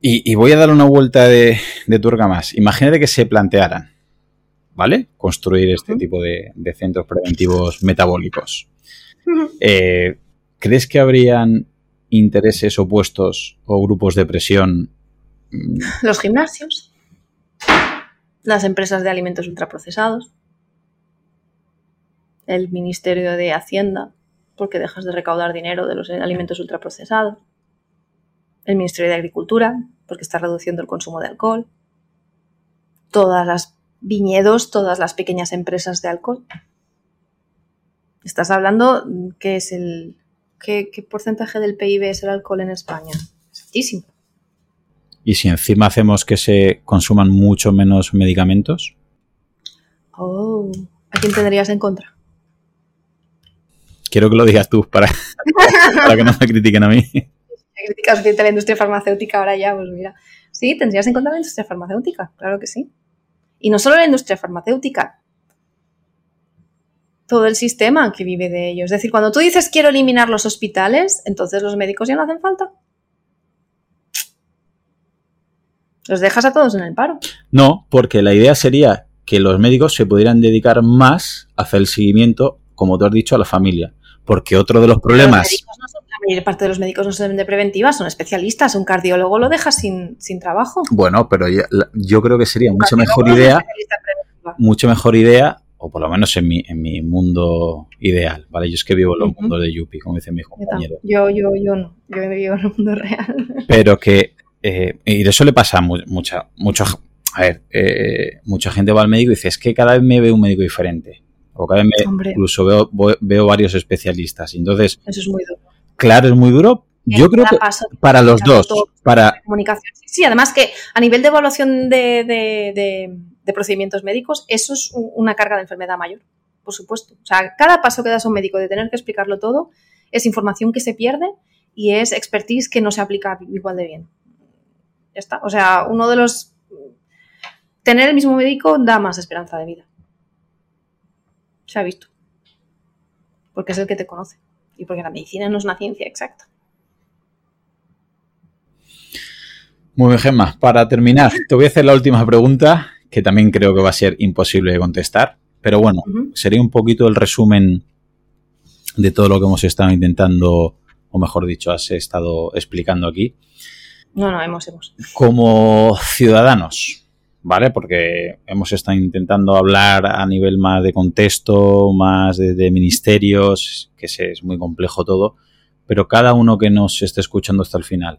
Y, voy a dar una vuelta de, de turga más. Imagínate que se plantearan, ¿vale? Construir este tipo de, centros preventivos metabólicos. Eh, ¿Crees que habrían intereses opuestos o grupos de presión? Los gimnasios, las empresas de alimentos ultraprocesados, el Ministerio de Hacienda, porque dejas de recaudar dinero de los alimentos ultraprocesados, el Ministerio de Agricultura, porque está reduciendo el consumo de alcohol, todas las viñedos, todas las pequeñas empresas de alcohol. Estás hablando que es el ¿qué, porcentaje del PIB es el alcohol en España? Es altísimo. ¿Y si encima hacemos que se consuman mucho menos medicamentos? Oh, ¿a quién tendrías en contra? Quiero que lo digas tú para, que no me critiquen a mí. Críticas de la industria farmacéutica ahora ya, pues mira. Sí, tendrías en contra la industria farmacéutica, claro que sí. Y no solo la industria farmacéutica, todo el sistema que vive de ello. Es decir, cuando tú dices quiero eliminar los hospitales, entonces los médicos ya no hacen falta. Los dejas a todos en el paro. No, porque la idea sería que los médicos se pudieran dedicar más a hacer el seguimiento, como tú has dicho, a la familia. Porque otro de los problemas. la mayor parte de los médicos no son de preventiva, son especialistas. Un cardiólogo lo deja sin, sin trabajo. Bueno, pero yo creo que sería mucho mejor idea. Mucho mejor idea o por lo menos en mi, en mi mundo ideal, ¿vale? Yo es que vivo en los mundos de Yuppie, como dice mi compañero. Yo, yo, yo no, yo vivo en el mundo real. Pero que, eh, y de eso le pasa a mucha, mucha, a ver, eh, mucha gente va al médico y dice, es que cada vez me veo un médico diferente. O cada vez me, incluso veo, veo varios especialistas. Entonces, eso es muy duro. Claro, es muy duro. Yo creo que para los dos, para comunicación. Sí, además que a nivel de evaluación de de procedimientos médicos, eso es una carga de enfermedad mayor, por supuesto. O sea, cada paso que das a un médico de tener que explicarlo todo es información que se pierde y es expertise que no se aplica igual de bien. Ya está. O sea, uno de los... Tener el mismo médico da más esperanza de vida. Se ha visto. Porque es el que te conoce. Y porque la medicina no es una ciencia exacta. Muy bien, Gemma. Para terminar, te voy a hacer la última pregunta que también creo que va a ser imposible de contestar. Pero bueno, sería un poquito el resumen de todo lo que hemos estado intentando, o mejor dicho, has estado explicando aquí. No, no, hemos, hemos. Como ciudadanos, ¿vale? Porque hemos estado intentando hablar a nivel más de contexto, más de, ministerios, que es muy complejo todo, pero cada uno que nos esté escuchando hasta el final,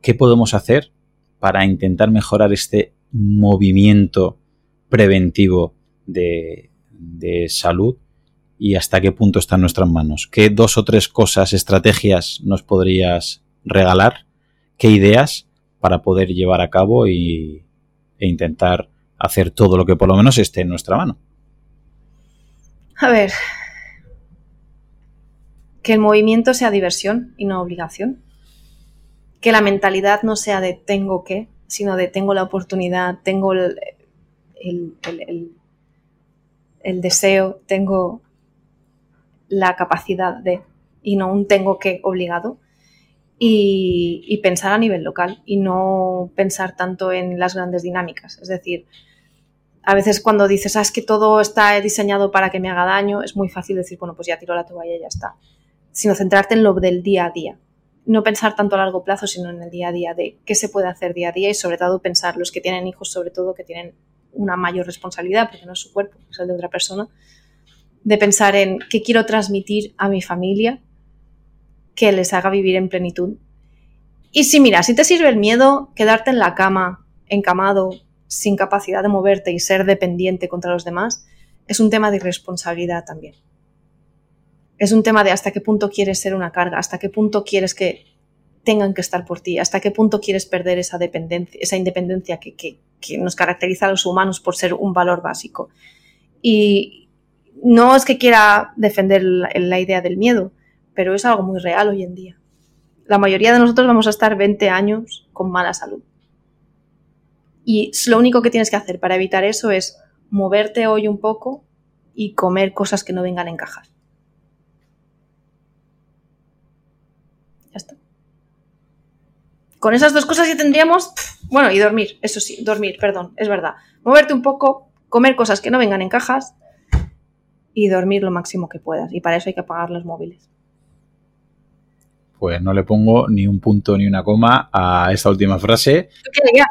¿qué podemos hacer para intentar mejorar este movimiento preventivo de, salud y hasta qué punto está en nuestras manos. ¿Qué dos o tres cosas, estrategias nos podrías regalar? ¿Qué ideas para poder llevar a cabo y, e intentar hacer todo lo que por lo menos esté en nuestra mano? A ver, que el movimiento sea diversión y no obligación. Que la mentalidad no sea de tengo que, sino de tengo la oportunidad, tengo el, el, deseo, tengo la capacidad de, y no un tengo que obligado. Y, pensar a nivel local y no pensar tanto en las grandes dinámicas. Es decir, A veces cuando dices, ah, es que todo está diseñado para que me haga daño, es muy fácil decir, bueno, pues ya tiro la toalla y ya está. Sino centrarte en lo del día a día. No pensar tanto a largo plazo, sino en el día a día de qué se puede hacer día a día y sobre todo pensar los que tienen hijos, sobre todo que tienen una mayor responsabilidad, porque no es su cuerpo, es el de otra persona, de pensar en qué quiero transmitir a mi familia que les haga vivir en plenitud. Y si mira, si te sirve el miedo, quedarte en la cama, encamado, sin capacidad de moverte y ser dependiente contra los demás, es un tema de irresponsabilidad también. Es un tema de hasta qué punto quieres ser una carga, hasta qué punto quieres que tengan que estar por ti, hasta qué punto quieres perder esa dependencia, esa independencia que, que nos caracteriza a los humanos por ser un valor básico. Y no es que quiera defender la, idea del miedo, pero es algo muy real hoy en día. La mayoría de nosotros vamos a estar 20 años con mala salud. Y lo único que tienes que hacer para evitar eso es moverte hoy un poco y comer cosas que no vengan en cajas. Ya está. Con esas dos cosas ya tendríamos, bueno, y dormir, eso sí, dormir, perdón, es verdad. Moverte un poco, comer cosas que no vengan en cajas y dormir lo máximo que puedas. Y para eso hay que apagar los móviles. Pues no le pongo ni un punto ni una coma a esta última frase. ¿Tú qué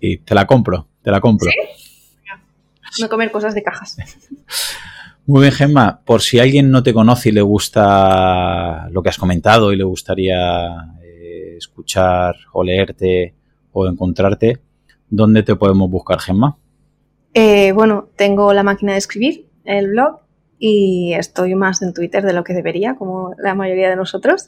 Y te la compro, te la compro. ¿Sí? No comer cosas de cajas. Muy bien, Gemma. Por si alguien no te conoce y le gusta lo que has comentado y le gustaría escuchar o leerte o encontrarte, ¿dónde te podemos buscar, Gemma? Eh, bueno, tengo la máquina de escribir, el blog, y estoy más en Twitter de lo que debería, como la mayoría de nosotros.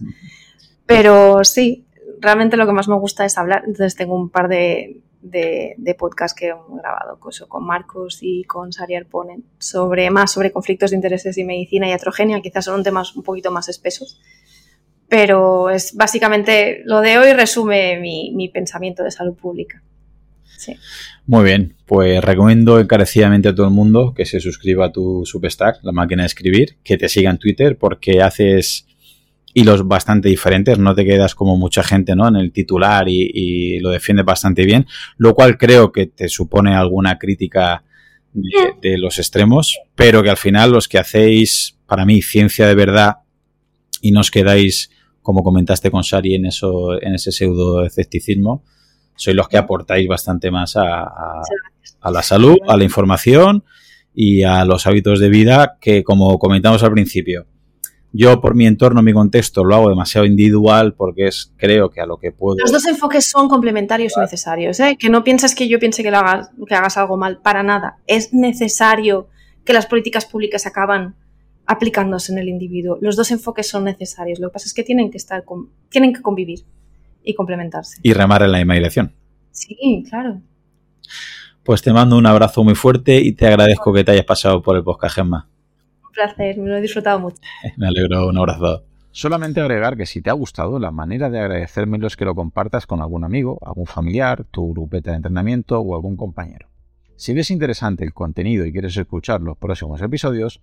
Pero sí, realmente lo que más me gusta es hablar. Entonces tengo un par de, de, podcasts que he grabado con Marcos y con Sari Arponen sobre más sobre conflictos de intereses y medicina y atrogenia. Quizás son temas un poquito más espesos pero es básicamente lo de hoy resume mi, pensamiento de salud pública. Muy bien, pues recomiendo encarecidamente a todo el mundo que se suscriba a tu Substack, la máquina de escribir, que te siga en Twitter porque haces hilos bastante diferentes, no te quedas como mucha gente ¿no? en el titular y, lo defiendes bastante bien, lo cual creo que te supone alguna crítica de, los extremos, pero que al final los que hacéis, para mí, ciencia de verdad y no os quedáis como comentaste con Sari en, eso, en ese pseudo escepticismo, sois los que aportáis bastante más a, la salud, a la información y a los hábitos de vida que, como comentamos al principio, yo por mi entorno, mi contexto, lo hago demasiado individual porque es, creo que a lo que puedo... Los dos enfoques son complementarios y necesarios, ¿eh? Que no pienses que yo piense que, lo hagas, que hagas algo mal, para nada. Es necesario que las políticas públicas acaban aplicándose en el individuo. Los dos enfoques son necesarios. Lo que pasa es que tienen que estar, tienen que convivir y complementarse. Y remar en la misma dirección. Sí, claro. Pues te mando un abrazo muy fuerte y te agradezco que te hayas pasado por el podcast, Gemma. Un placer, me lo he disfrutado mucho. me alegro, un abrazo. Solamente agregar que si te ha gustado, la manera de agradecérmelo es que lo compartas con algún amigo, algún familiar, tu grupeta de entrenamiento o algún compañero. Si ves interesante el contenido y quieres escuchar los próximos episodios,